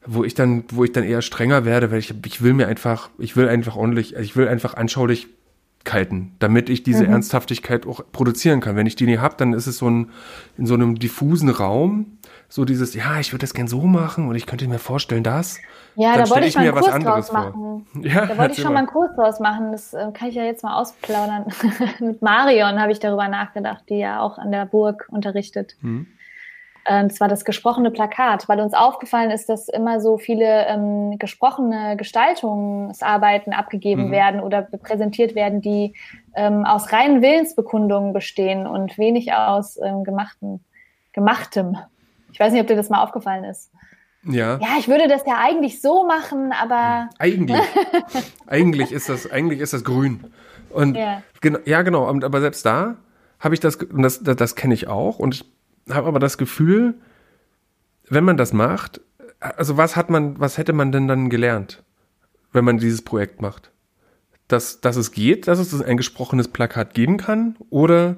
wo ich dann, wo ich dann eher strenger werde, weil ich, ich will mir einfach, ich will einfach ordentlich, ich will einfach Anschaulichkeiten, damit ich diese mhm. Ernsthaftigkeit auch produzieren kann. Wenn ich die nie habe, dann ist es so ein, in so einem diffusen Raum, so dieses, ja, ich würde das gern so machen und ich könnte mir vorstellen, das. Ja, da wollte ich mal einen Kurs draus machen. Ja, da wollte ich schon mal einen Kurs draus machen. Das äh, kann ich ja jetzt mal ausplaudern. Mit Marion habe ich darüber nachgedacht, die ja auch an der Burg unterrichtet. Mhm. Ähm, das war das gesprochene Plakat, weil uns aufgefallen ist, dass immer so viele ähm, gesprochene Gestaltungsarbeiten abgegeben mhm. werden oder präsentiert werden, die ähm, aus reinen Willensbekundungen bestehen und wenig aus ähm, gemachten, gemachtem. Ich weiß nicht, ob dir das mal aufgefallen ist. Ja. Ja, ich würde das ja eigentlich so machen, aber. Eigentlich. eigentlich ist das, eigentlich ist das grün. Und ja, genau, ja, genau. Aber selbst da habe ich das, und das, das, das kenne ich auch. Und ich habe aber das Gefühl, wenn man das macht, also was hat man, was hätte man denn dann gelernt, wenn man dieses Projekt macht? Dass, dass es geht, dass es ein gesprochenes Plakat geben kann oder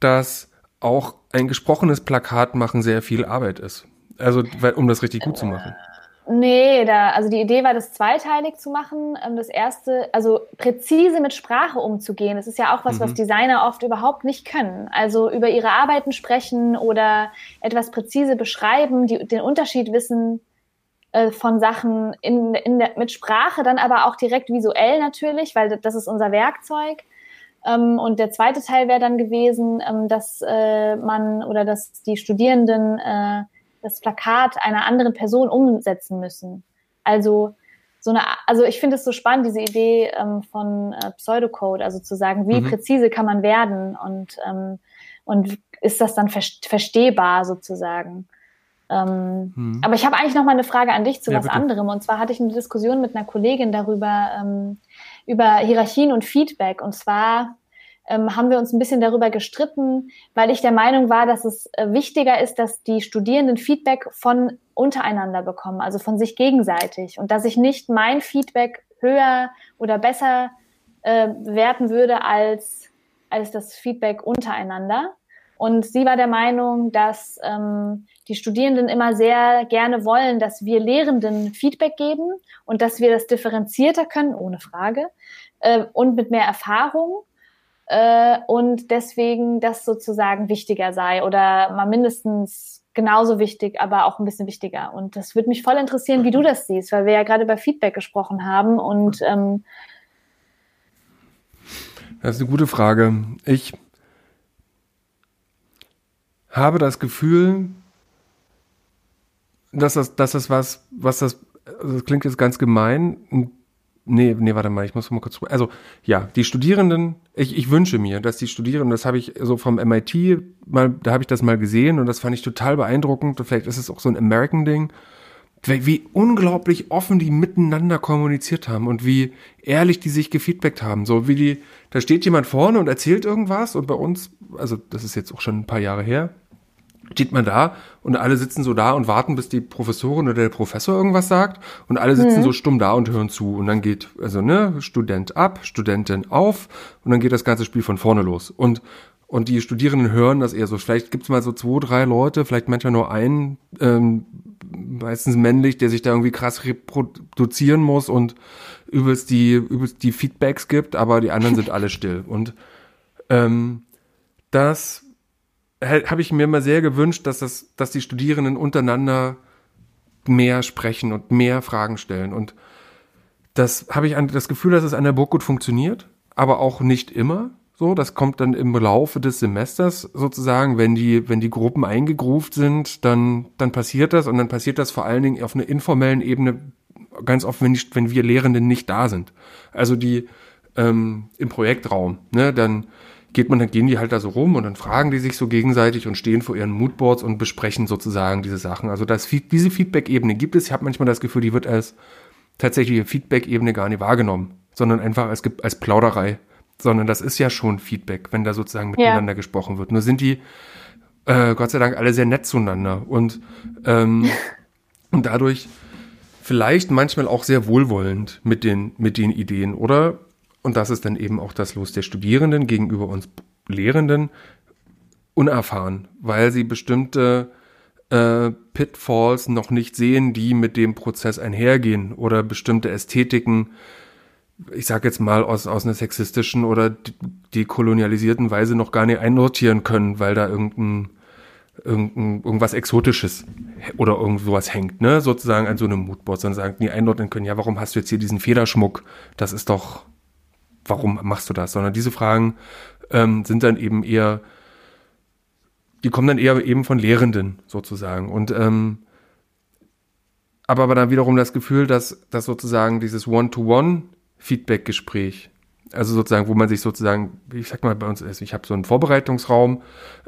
dass auch ein gesprochenes Plakat machen sehr viel Arbeit ist. Also, um das richtig gut zu machen. Nee, da, also die Idee war, das zweiteilig zu machen. Ähm, das erste, also präzise mit Sprache umzugehen. Das ist ja auch was, mhm. was Designer oft überhaupt nicht können. Also über ihre Arbeiten sprechen oder etwas präzise beschreiben, die, den Unterschied wissen äh, von Sachen in, in der, mit Sprache, dann aber auch direkt visuell natürlich, weil das ist unser Werkzeug. Ähm, und der zweite Teil wäre dann gewesen, ähm, dass äh, man oder dass die Studierenden äh, das Plakat einer anderen Person umsetzen müssen. Also so eine, also ich finde es so spannend, diese Idee ähm, von äh, Pseudocode, also zu sagen, wie mhm. präzise kann man werden und, und ist das dann verstehbar sozusagen. Ähm, mhm. Aber ich habe eigentlich noch mal eine Frage an dich zu ja, was bitte. anderem. Und zwar hatte ich eine Diskussion mit einer Kollegin darüber, ähm, über Hierarchien und Feedback. Und zwar ähm, haben wir uns ein bisschen darüber gestritten, weil ich der Meinung war, dass es äh, wichtiger ist, dass die Studierenden Feedback von untereinander bekommen, also von sich gegenseitig und dass ich nicht mein Feedback höher oder besser äh, werten würde als, als das Feedback untereinander. Und sie war der Meinung, dass ähm, die Studierenden immer sehr gerne wollen, dass wir Lehrenden Feedback geben und dass wir das differenzierter können, ohne Frage, äh, und mit mehr Erfahrung äh, und deswegen das sozusagen wichtiger sei oder mal mindestens genauso wichtig, aber auch ein bisschen wichtiger. Und das würde mich voll interessieren, wie du das siehst, weil wir ja gerade über Feedback gesprochen haben und ähm das ist eine gute Frage. Ich habe das Gefühl, dass das, dass das was, was das, also das klingt jetzt ganz gemein, ein Nee, nee, warte mal, ich muss mal kurz. Also, ja, die Studierenden, ich, ich wünsche mir, dass die Studierenden, das habe ich so vom MIT mal, da habe ich das mal gesehen und das fand ich total beeindruckend. Vielleicht ist es auch so ein American-Ding, wie unglaublich offen die miteinander kommuniziert haben und wie ehrlich die sich gefeedbackt haben. So wie die, da steht jemand vorne und erzählt irgendwas und bei uns, also das ist jetzt auch schon ein paar Jahre her, steht man da und alle sitzen so da und warten, bis die Professorin oder der Professor irgendwas sagt und alle sitzen mhm. so stumm da und hören zu und dann geht also ne Student ab, Studentin auf und dann geht das ganze Spiel von vorne los und und die Studierenden hören das eher so. Vielleicht gibt's mal so zwei, drei Leute, vielleicht manchmal nur einen, ähm, meistens männlich, der sich da irgendwie krass reproduzieren muss und übelst die, übelst die Feedbacks gibt, aber die anderen sind alle still. Und ähm, das habe ich mir immer sehr gewünscht, dass das, dass die Studierenden untereinander mehr sprechen und mehr Fragen stellen. Und das habe ich an, das Gefühl, dass es an der Burg gut funktioniert, aber auch nicht immer. So, das kommt dann im Laufe des Semesters sozusagen, wenn die, wenn die Gruppen eingegruft sind, dann, dann passiert das und dann passiert das vor allen Dingen auf einer informellen Ebene ganz oft, wenn, wenn wir Lehrenden nicht da sind. Also die ähm, im Projektraum, ne, dann geht man, dann gehen die halt da so rum und dann fragen die sich so gegenseitig und stehen vor ihren Moodboards und besprechen sozusagen diese Sachen. Also das, diese Feedback-Ebene gibt es. Ich habe manchmal das Gefühl, die wird als tatsächliche Feedback-Ebene gar nicht wahrgenommen, sondern einfach als, als Plauderei. Sondern das ist ja schon Feedback, wenn da sozusagen miteinander ja. gesprochen wird. Nur sind die, äh, Gott sei Dank, alle sehr nett zueinander und, ähm, und dadurch vielleicht manchmal auch sehr wohlwollend mit den, mit den Ideen oder und das ist dann eben auch das Los der Studierenden gegenüber uns Lehrenden, unerfahren, weil sie bestimmte äh, Pitfalls noch nicht sehen, die mit dem Prozess einhergehen oder bestimmte Ästhetiken, ich sag jetzt mal aus, aus einer sexistischen oder dekolonialisierten Weise noch gar nicht einnotieren können, weil da irgendein, irgendein irgendwas Exotisches oder irgend sowas hängt, ne, sozusagen an so einem Moodboard, sondern sagen, nie einordnen können, ja, warum hast du jetzt hier diesen Federschmuck? Das ist doch, warum machst du das? Sondern diese Fragen ähm, sind dann eben eher die kommen dann eher eben von Lehrenden sozusagen. Und ähm, aber, aber dann wiederum das Gefühl, dass, dass sozusagen dieses One-to-One-Feedback-Gespräch, also sozusagen, wo man sich sozusagen, ich sag mal bei uns ist, ich habe so einen Vorbereitungsraum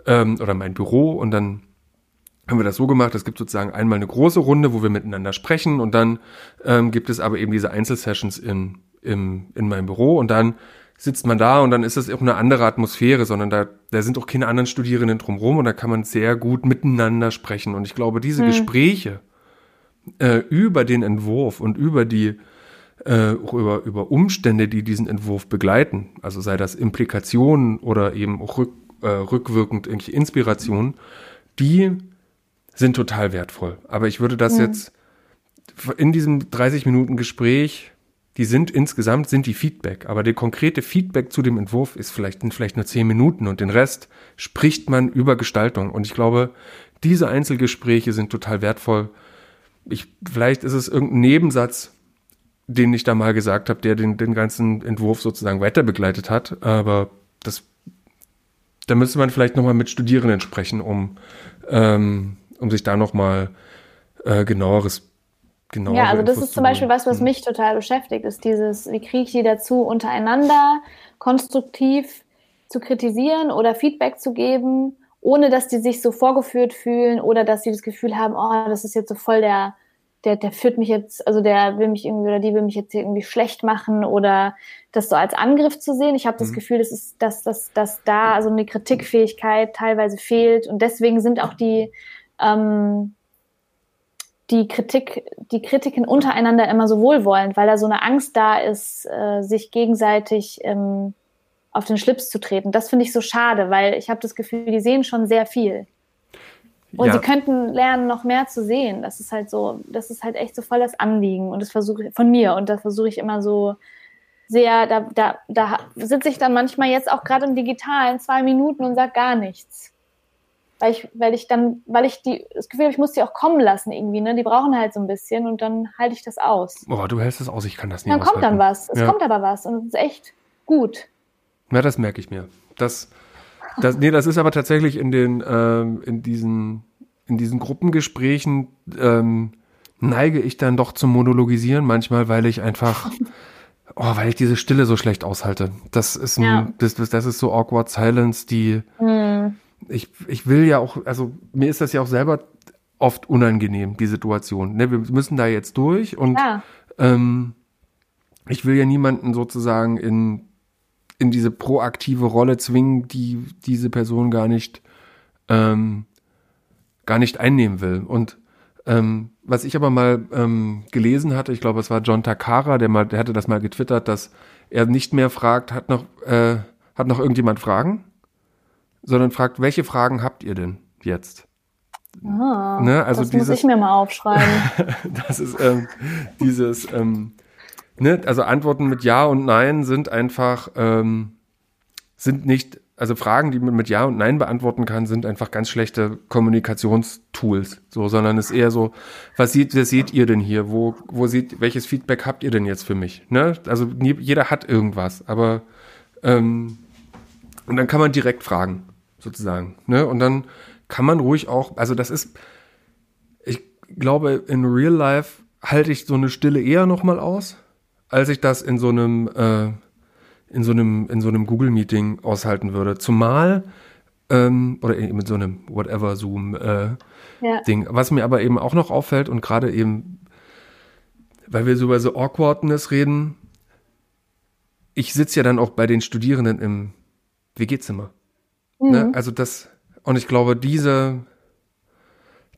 ähm, oder mein Büro und dann haben wir das so gemacht, es gibt sozusagen einmal eine große Runde, wo wir miteinander sprechen und dann ähm, gibt es aber eben diese Einzelsessions in, im, in meinem Büro und dann sitzt man da und dann ist das auch eine andere Atmosphäre, sondern da, da sind auch keine anderen Studierenden drumherum und da kann man sehr gut miteinander sprechen. Und ich glaube, diese hm. Gespräche äh, über den Entwurf und über die äh, über, über Umstände, die diesen Entwurf begleiten, also sei das Implikationen oder eben auch rück, äh, rückwirkend irgendwelche Inspirationen, die sind total wertvoll. Aber ich würde das ja. jetzt in diesem 30 Minuten Gespräch die sind insgesamt sind die Feedback, aber der konkrete Feedback zu dem Entwurf ist vielleicht vielleicht nur zehn Minuten und den Rest spricht man über Gestaltung. Und ich glaube, diese Einzelgespräche sind total wertvoll. Ich vielleicht ist es irgendein Nebensatz, den ich da mal gesagt habe, der den den ganzen Entwurf sozusagen weiter begleitet hat, aber das da müsste man vielleicht noch mal mit Studierenden sprechen, um ähm, um sich da noch mal äh, genaueres genau. Ja, also das ist zum Beispiel was, was mich total beschäftigt, ist dieses, wie kriege ich die dazu, untereinander konstruktiv zu kritisieren oder Feedback zu geben, ohne dass die sich so vorgeführt fühlen oder dass sie das Gefühl haben, oh, das ist jetzt so voll der, der, der führt mich jetzt, also der will mich irgendwie oder die will mich jetzt irgendwie schlecht machen oder das so als Angriff zu sehen. Ich habe das mhm. Gefühl, das ist, dass, dass, dass da also eine Kritikfähigkeit teilweise fehlt und deswegen sind auch die ähm, die Kritik, die Kritiken untereinander immer so wohlwollend, weil da so eine Angst da ist, äh, sich gegenseitig ähm, auf den Schlips zu treten. Das finde ich so schade, weil ich habe das Gefühl, die sehen schon sehr viel. Und ja. sie könnten lernen, noch mehr zu sehen. Das ist halt so, das ist halt echt so voll das Anliegen. Und das versuche ich von mir. Und das versuche ich immer so sehr, da, da, da sitze ich dann manchmal jetzt auch gerade im Digitalen zwei Minuten und sage gar nichts weil ich, weil ich dann, weil ich die, das Gefühl habe, ich muss die auch kommen lassen irgendwie, ne? Die brauchen halt so ein bisschen und dann halte ich das aus. Boah, du hältst es aus, ich kann das nicht Dann aushalten. kommt dann was. Es ja. kommt aber was und es ist echt gut. Ja, das merke ich mir. Das, das, nee, das ist aber tatsächlich in den, ähm, in diesen, in diesen Gruppengesprächen ähm, neige ich dann doch zum Monologisieren manchmal, weil ich einfach, oh, weil ich diese Stille so schlecht aushalte. Das ist ein, ja. das, das, das ist so awkward silence, die, mhm ich, ich will ja auch, also mir ist das ja auch selber oft unangenehm, die Situation. Ne, wir müssen da jetzt durch und ja. ähm, ich will ja niemanden sozusagen in, in diese proaktive Rolle zwingen, die diese Person gar nicht, ähm, gar nicht einnehmen will. Und ähm, was ich aber mal ähm, gelesen hatte, ich glaube, es war John Takara, der mal, der hatte das mal getwittert, dass er nicht mehr fragt, hat noch, äh, hat noch irgendjemand Fragen? Sondern fragt, welche Fragen habt ihr denn jetzt? Ah, ne? also das dieses, muss ich mir mal aufschreiben. das ist ähm, dieses, ähm, ne? also Antworten mit Ja und Nein sind einfach, ähm, sind nicht, also Fragen, die man mit Ja und Nein beantworten kann, sind einfach ganz schlechte Kommunikationstools, so, sondern es ist eher so, was seht, was seht ihr denn hier? Wo, wo seht, welches Feedback habt ihr denn jetzt für mich? Ne? Also jeder hat irgendwas, aber ähm, und dann kann man direkt fragen sozusagen. Ne? Und dann kann man ruhig auch, also das ist, ich glaube, in Real Life halte ich so eine Stille eher nochmal aus, als ich das in so einem, äh, in so einem, in so einem Google-Meeting aushalten würde. Zumal, ähm, oder mit so einem whatever Zoom äh, ja. Ding. Was mir aber eben auch noch auffällt und gerade eben, weil wir so über so Awkwardness reden, ich sitze ja dann auch bei den Studierenden im WG-Zimmer. Ne? Mhm. Ne? Also das, und ich glaube, diese,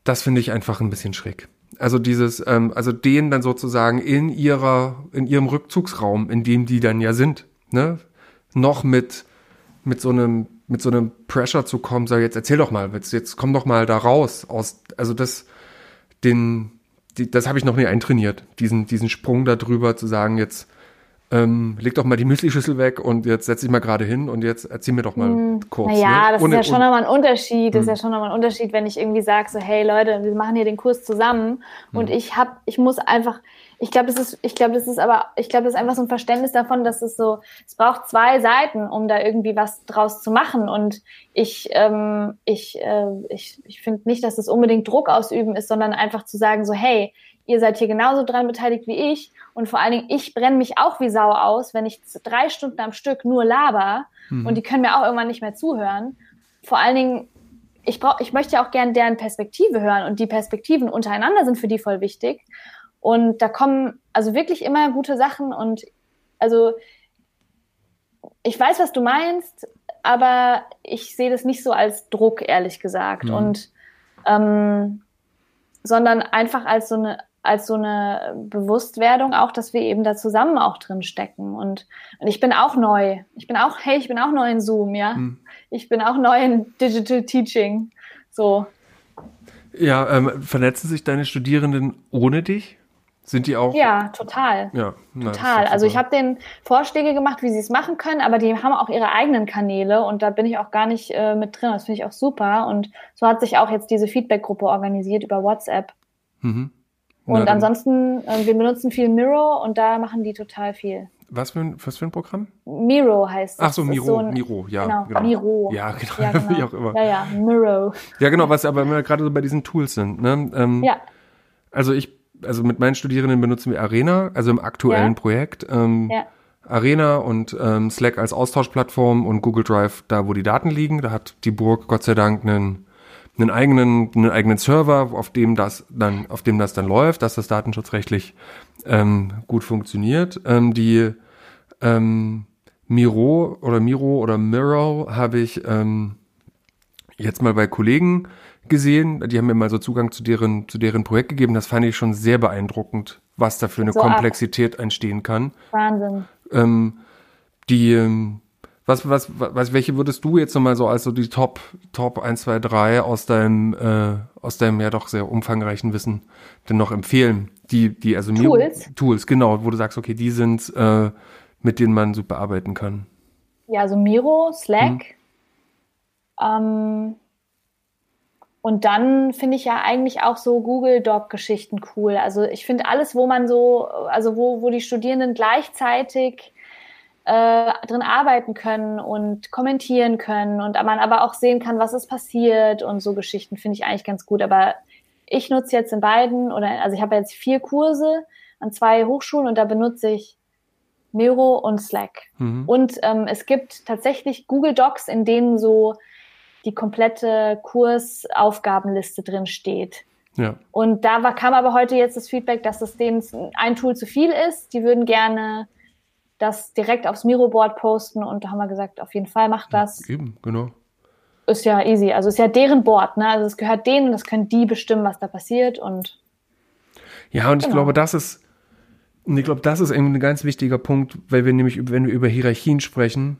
das finde ich einfach ein bisschen schräg. Also dieses, ähm, also denen dann sozusagen in ihrer, in ihrem Rückzugsraum, in dem die dann ja sind, ne, noch mit, mit so einem mit so einem Pressure zu kommen, sag jetzt erzähl doch mal, jetzt, jetzt komm doch mal da raus aus, also das, den, die, das habe ich noch nie eintrainiert, diesen, diesen Sprung da drüber zu sagen, jetzt ähm, leg doch mal die Müslischüssel weg und jetzt setz dich mal gerade hin und jetzt erzähl mir doch mal hm, kurz. Naja, ne? das Ohne, ist ja schon nochmal ein Unterschied. Das ist ja hm. schon nochmal ein Unterschied, wenn ich irgendwie sage, so, hey Leute, wir machen hier den Kurs zusammen und hm. ich hab, ich muss einfach, ich glaube, das ist, ich glaube, das ist aber, ich glaube, das ist einfach so ein Verständnis davon, dass es so, es braucht zwei Seiten, um da irgendwie was draus zu machen. Und ich, ähm, ich, äh, ich, ich finde nicht, dass das unbedingt Druck ausüben ist, sondern einfach zu sagen, so, hey, ihr seid hier genauso dran beteiligt wie ich und vor allen Dingen, ich brenne mich auch wie Sau aus, wenn ich drei Stunden am Stück nur laber mhm. und die können mir auch irgendwann nicht mehr zuhören. Vor allen Dingen, ich, brauch, ich möchte ja auch gerne deren Perspektive hören und die Perspektiven untereinander sind für die voll wichtig. Und da kommen also wirklich immer gute Sachen und also ich weiß, was du meinst, aber ich sehe das nicht so als Druck, ehrlich gesagt. Mhm. Und ähm, sondern einfach als so eine als so eine Bewusstwerdung auch, dass wir eben da zusammen auch drin stecken. Und, und ich bin auch neu. Ich bin auch, hey, ich bin auch neu in Zoom, ja. Hm. Ich bin auch neu in Digital Teaching. So. Ja, ähm, vernetzen sich deine Studierenden ohne dich? Sind die auch? Ja, total. Ja, na, total. Also ich habe denen Vorschläge gemacht, wie sie es machen können, aber die haben auch ihre eigenen Kanäle und da bin ich auch gar nicht äh, mit drin. Das finde ich auch super. Und so hat sich auch jetzt diese Feedback-Gruppe organisiert über WhatsApp. Mhm. Und Na, ansonsten, äh, wir benutzen viel Miro und da machen die total viel. Was für ein, was für ein Programm? Miro heißt es. Ach so, Miro, so ein, Miro, ja. Genau, genau. Miro. Ja, genau, ja, genau. wie auch immer. Ja, ja, Miro. Ja, genau, was aber wenn wir gerade so bei diesen Tools sind. Ne? Ähm, ja. Also ich, also mit meinen Studierenden benutzen wir Arena, also im aktuellen ja. Projekt. Ähm, ja. Arena und ähm, Slack als Austauschplattform und Google Drive da, wo die Daten liegen. Da hat die Burg Gott sei Dank einen einen eigenen, einen eigenen Server, auf dem das dann, auf dem das dann läuft, dass das datenschutzrechtlich ähm, gut funktioniert. Ähm, die ähm, Miro oder Miro oder Miro habe ich ähm, jetzt mal bei Kollegen gesehen. Die haben mir mal so Zugang zu deren, zu deren Projekt gegeben. Das fand ich schon sehr beeindruckend, was da für eine so Komplexität ab. entstehen kann. Wahnsinn. Ähm, die, ähm, was, was, was, welche würdest du jetzt nochmal so als so die Top, Top 1, 2, 3 aus deinem, äh, aus deinem ja doch sehr umfangreichen Wissen denn noch empfehlen? Die, die, also Tools? Mir, Tools, genau, wo du sagst, okay, die sind, äh, mit denen man super arbeiten kann. Ja, also Miro, Slack. Hm. Ähm, und dann finde ich ja eigentlich auch so Google Doc-Geschichten cool. Also ich finde alles, wo man so, also wo, wo die Studierenden gleichzeitig äh, drin arbeiten können und kommentieren können und man aber auch sehen kann, was ist passiert und so Geschichten finde ich eigentlich ganz gut. Aber ich nutze jetzt in beiden oder also ich habe jetzt vier Kurse an zwei Hochschulen und da benutze ich Miro und Slack. Mhm. Und ähm, es gibt tatsächlich Google Docs, in denen so die komplette Kursaufgabenliste drin steht. Ja. Und da war, kam aber heute jetzt das Feedback, dass es denen ein Tool zu viel ist. Die würden gerne das direkt aufs Miro-Board posten und da haben wir gesagt, auf jeden Fall macht das. Eben, genau. Ist ja easy. Also ist ja deren Board, ne? Also es gehört denen, das können die bestimmen, was da passiert und. Ja, und genau. ich glaube, das ist, und ich glaube, das ist irgendwie ein ganz wichtiger Punkt, weil wir nämlich, wenn wir über Hierarchien sprechen,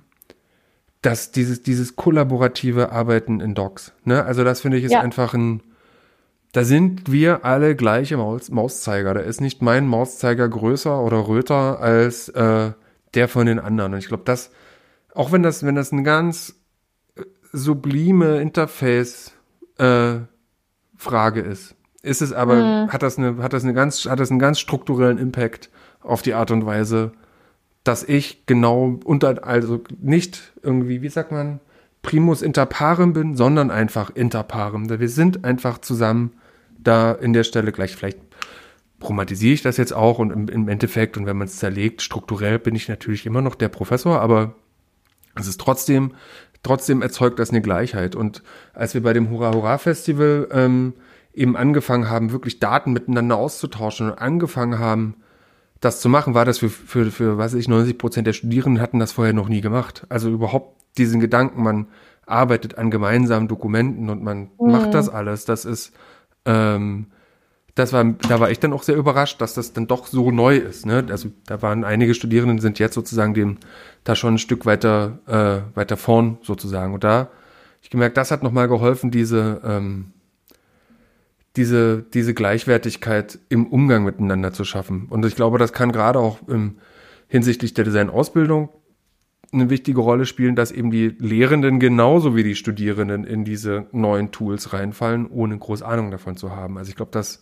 dass dieses, dieses kollaborative Arbeiten in Docs, ne? Also das finde ich ist ja. einfach ein, da sind wir alle gleiche Maus, Mauszeiger. Da ist nicht mein Mauszeiger größer oder röter als äh, der von den anderen. Und ich glaube, das, auch wenn das, wenn das eine ganz äh, sublime Interface äh, Frage ist, ist es aber, mhm. hat das eine, hat das eine ganz, hat das einen ganz strukturellen Impact auf die Art und Weise, dass ich genau unter, also nicht irgendwie, wie sagt man, primus inter parem bin, sondern einfach inter parem. Wir sind einfach zusammen da in der Stelle gleich vielleicht romantisiere ich das jetzt auch und im, im Endeffekt, und wenn man es zerlegt, strukturell bin ich natürlich immer noch der Professor, aber es ist trotzdem, trotzdem erzeugt das eine Gleichheit. Und als wir bei dem Hurra Hurra Festival ähm, eben angefangen haben, wirklich Daten miteinander auszutauschen und angefangen haben, das zu machen, war das für, für, für was ich, 90 Prozent der Studierenden hatten das vorher noch nie gemacht. Also überhaupt diesen Gedanken, man arbeitet an gemeinsamen Dokumenten und man mhm. macht das alles. Das ist, ähm, das war, da war ich dann auch sehr überrascht, dass das dann doch so neu ist. Ne? Also da waren einige Studierenden sind jetzt sozusagen dem da schon ein Stück weiter äh, weiter vorn sozusagen. Und da ich gemerkt, das hat nochmal geholfen, diese ähm, diese diese Gleichwertigkeit im Umgang miteinander zu schaffen. Und ich glaube, das kann gerade auch im, hinsichtlich der Designausbildung eine wichtige Rolle spielen, dass eben die Lehrenden genauso wie die Studierenden in diese neuen Tools reinfallen, ohne groß Ahnung davon zu haben. Also ich glaube, dass,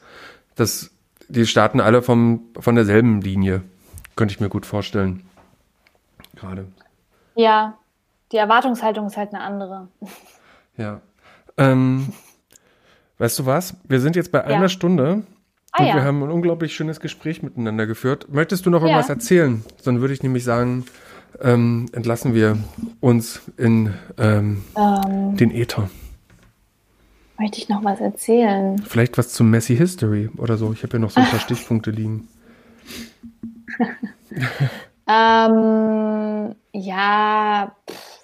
dass die starten alle vom, von derselben Linie, könnte ich mir gut vorstellen. Gerade. Ja, die Erwartungshaltung ist halt eine andere. Ja. Ähm, weißt du was? Wir sind jetzt bei ja. einer Stunde. Ah, und ja. wir haben ein unglaublich schönes Gespräch miteinander geführt. Möchtest du noch ja. irgendwas erzählen? Dann würde ich nämlich sagen, ähm, entlassen wir uns in ähm, ähm, den Äther. Möchte ich noch was erzählen? Vielleicht was zum Messi History oder so. Ich habe ja noch so ein paar Stichpunkte liegen. ähm, ja,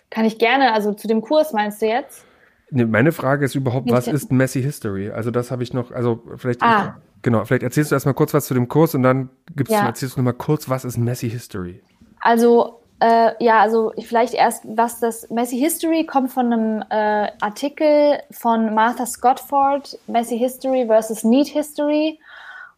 kann ich gerne. Also zu dem Kurs meinst du jetzt? Nee, meine Frage ist überhaupt, was ist Messi History? Also das habe ich noch, also vielleicht, ah. genau, vielleicht erzählst du erstmal kurz was zu dem Kurs und dann gibt's, ja. erzählst du nochmal kurz, was ist Messi History? Also äh, ja, also vielleicht erst, was das Messi History kommt von einem äh, Artikel von Martha Scottford, Messi History versus Need History.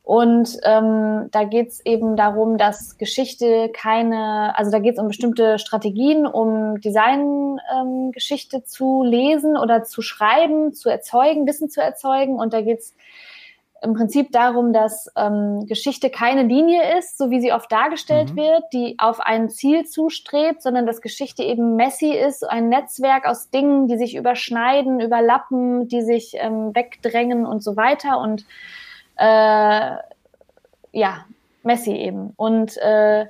Und ähm, da geht es eben darum, dass Geschichte keine, also da geht es um bestimmte Strategien, um Designgeschichte ähm, zu lesen oder zu schreiben, zu erzeugen, Wissen zu erzeugen. Und da geht es im Prinzip darum, dass ähm, Geschichte keine Linie ist, so wie sie oft dargestellt mhm. wird, die auf ein Ziel zustrebt, sondern dass Geschichte eben messy ist, ein Netzwerk aus Dingen, die sich überschneiden, überlappen, die sich ähm, wegdrängen und so weiter. Und äh, ja, messy eben. Und äh,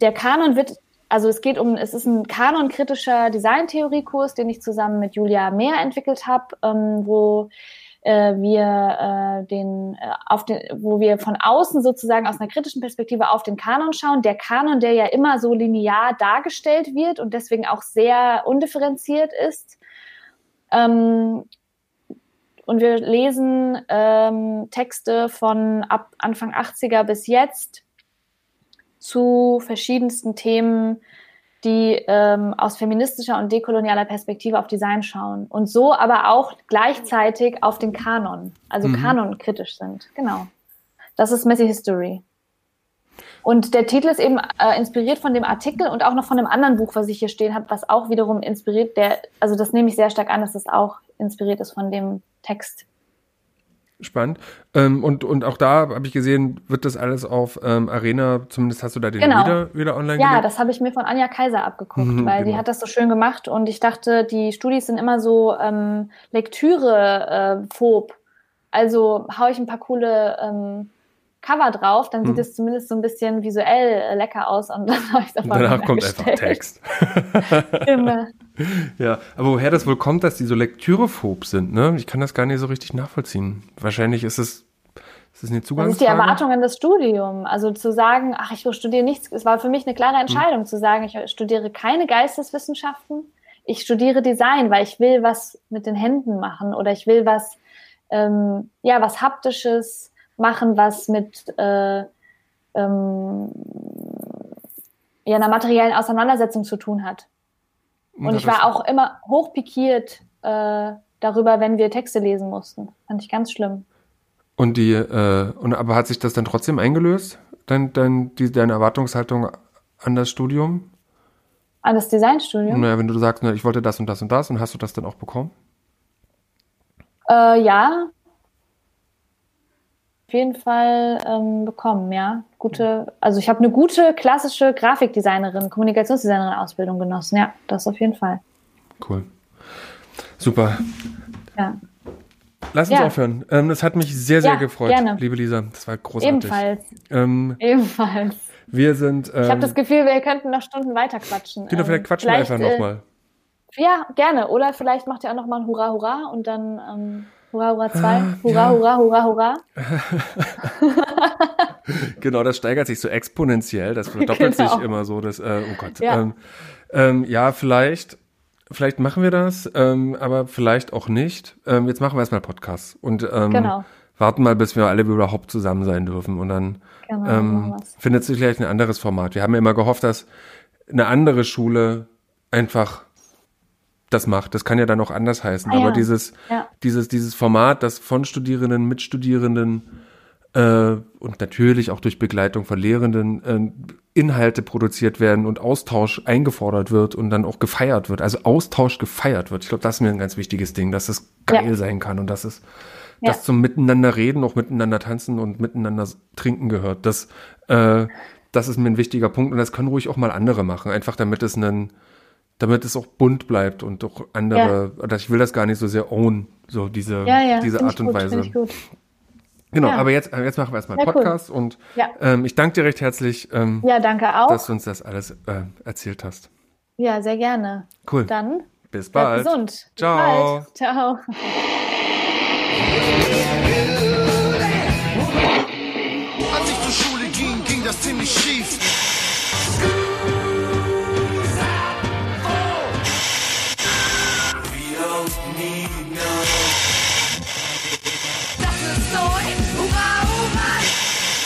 der Kanon wird also es geht um, es ist ein kanonkritischer Designtheoriekurs, den ich zusammen mit Julia Mehr entwickelt habe, ähm, wo äh, wir äh, den äh, auf den, wo wir von außen sozusagen aus einer kritischen Perspektive auf den Kanon schauen. Der Kanon, der ja immer so linear dargestellt wird und deswegen auch sehr undifferenziert ist. Ähm, und wir lesen ähm, Texte von ab Anfang 80er bis jetzt zu verschiedensten Themen, die ähm, aus feministischer und dekolonialer Perspektive auf Design schauen und so aber auch gleichzeitig auf den Kanon, also mhm. kanonkritisch sind. Genau. Das ist Messy History. Und der Titel ist eben äh, inspiriert von dem Artikel und auch noch von einem anderen Buch, was ich hier stehen habe, was auch wiederum inspiriert, der, also das nehme ich sehr stark an, dass das auch inspiriert ist von dem Text. Spannend. Ähm, und, und auch da habe ich gesehen, wird das alles auf ähm, Arena, zumindest hast du da den genau. wieder, wieder online Ja, gelegt? das habe ich mir von Anja Kaiser abgeguckt, mhm, weil genau. die hat das so schön gemacht und ich dachte, die Studis sind immer so ähm, Lektüre-phob. Äh, also haue ich ein paar coole ähm, Cover drauf, dann sieht hm. es zumindest so ein bisschen visuell äh, lecker aus und dann habe ich davon Danach kommt einfach Text. Immer. Ja, aber woher das wohl kommt, dass die so lektürephob sind, ne? Ich kann das gar nicht so richtig nachvollziehen. Wahrscheinlich ist es ist es eine Zugangsfrage? Das ist die Erwartung an das Studium. Also zu sagen, ach, ich studiere nichts. Es war für mich eine klare hm. Entscheidung hm. zu sagen, ich studiere keine Geisteswissenschaften. Ich studiere Design, weil ich will was mit den Händen machen oder ich will was, ähm, ja, was haptisches, machen, was mit äh, ähm, ja, einer materiellen Auseinandersetzung zu tun hat. Und ich war auch immer hochpikiert äh, darüber, wenn wir Texte lesen mussten. Fand ich ganz schlimm. Und die, äh, und aber hat sich das dann trotzdem eingelöst? Dein, dein, die, deine Erwartungshaltung an das Studium? An das Designstudium? Naja, wenn du sagst, na, ich wollte das und das und das und hast du das dann auch bekommen? Äh, ja, auf jeden Fall ähm, bekommen, ja. Gute, also ich habe eine gute klassische Grafikdesignerin, Kommunikationsdesignerin Ausbildung genossen, ja, das auf jeden Fall. Cool. Super. Ja. Lass uns ja. aufhören. Ähm, das hat mich sehr, sehr ja, gefreut, gerne. liebe Lisa. Das war großartig. Ebenfalls. Ähm, Ebenfalls. Wir sind. Ähm, ich habe das Gefühl, wir könnten noch Stunden weiter quatschen. Genau, vielleicht quatschen wir einfach nochmal. Äh, ja, gerne. Oder vielleicht macht ihr auch nochmal ein Hurra, Hurra und dann ähm, Hurra, Hurra 2. Ah, hurra, ja. hurra, hurra, hurra. genau, das steigert sich so exponentiell. Das verdoppelt genau. sich immer so. Das, äh, oh Gott. Ja. Ähm, ähm, ja, vielleicht, vielleicht machen wir das, ähm, aber vielleicht auch nicht. Ähm, jetzt machen wir erstmal Podcast. Und ähm, genau. warten mal, bis wir alle überhaupt zusammen sein dürfen und dann genau, ähm, findet sich vielleicht ein anderes Format. Wir haben ja immer gehofft, dass eine andere Schule einfach das macht. Das kann ja dann auch anders heißen. Ah, Aber ja. dieses, ja. dieses, dieses Format, das von Studierenden, mit Studierenden äh, und natürlich auch durch Begleitung von Lehrenden äh, Inhalte produziert werden und Austausch eingefordert wird und dann auch gefeiert wird. Also Austausch gefeiert wird. Ich glaube, das ist mir ein ganz wichtiges Ding, dass es geil ja. sein kann und dass es ja. das zum Miteinander reden, auch miteinander tanzen und miteinander trinken gehört. Das, äh, das ist mir ein wichtiger Punkt und das können ruhig auch mal andere machen, einfach damit es einen, damit es auch bunt bleibt und auch andere, ja. ich will das gar nicht so sehr own, so diese, ja, diese Art und gut, Weise. Genau, aber jetzt, jetzt machen wir erstmal Podcast cool. und ähm, ich danke dir recht herzlich, ähm, ja, danke auch. dass du uns das alles äh, erzählt hast. Ja, sehr gerne. Cool. Dann bis bald. gesund. Ciao. Bis bald. Ciao. Als ich zur Schule ging, ging das ziemlich schief.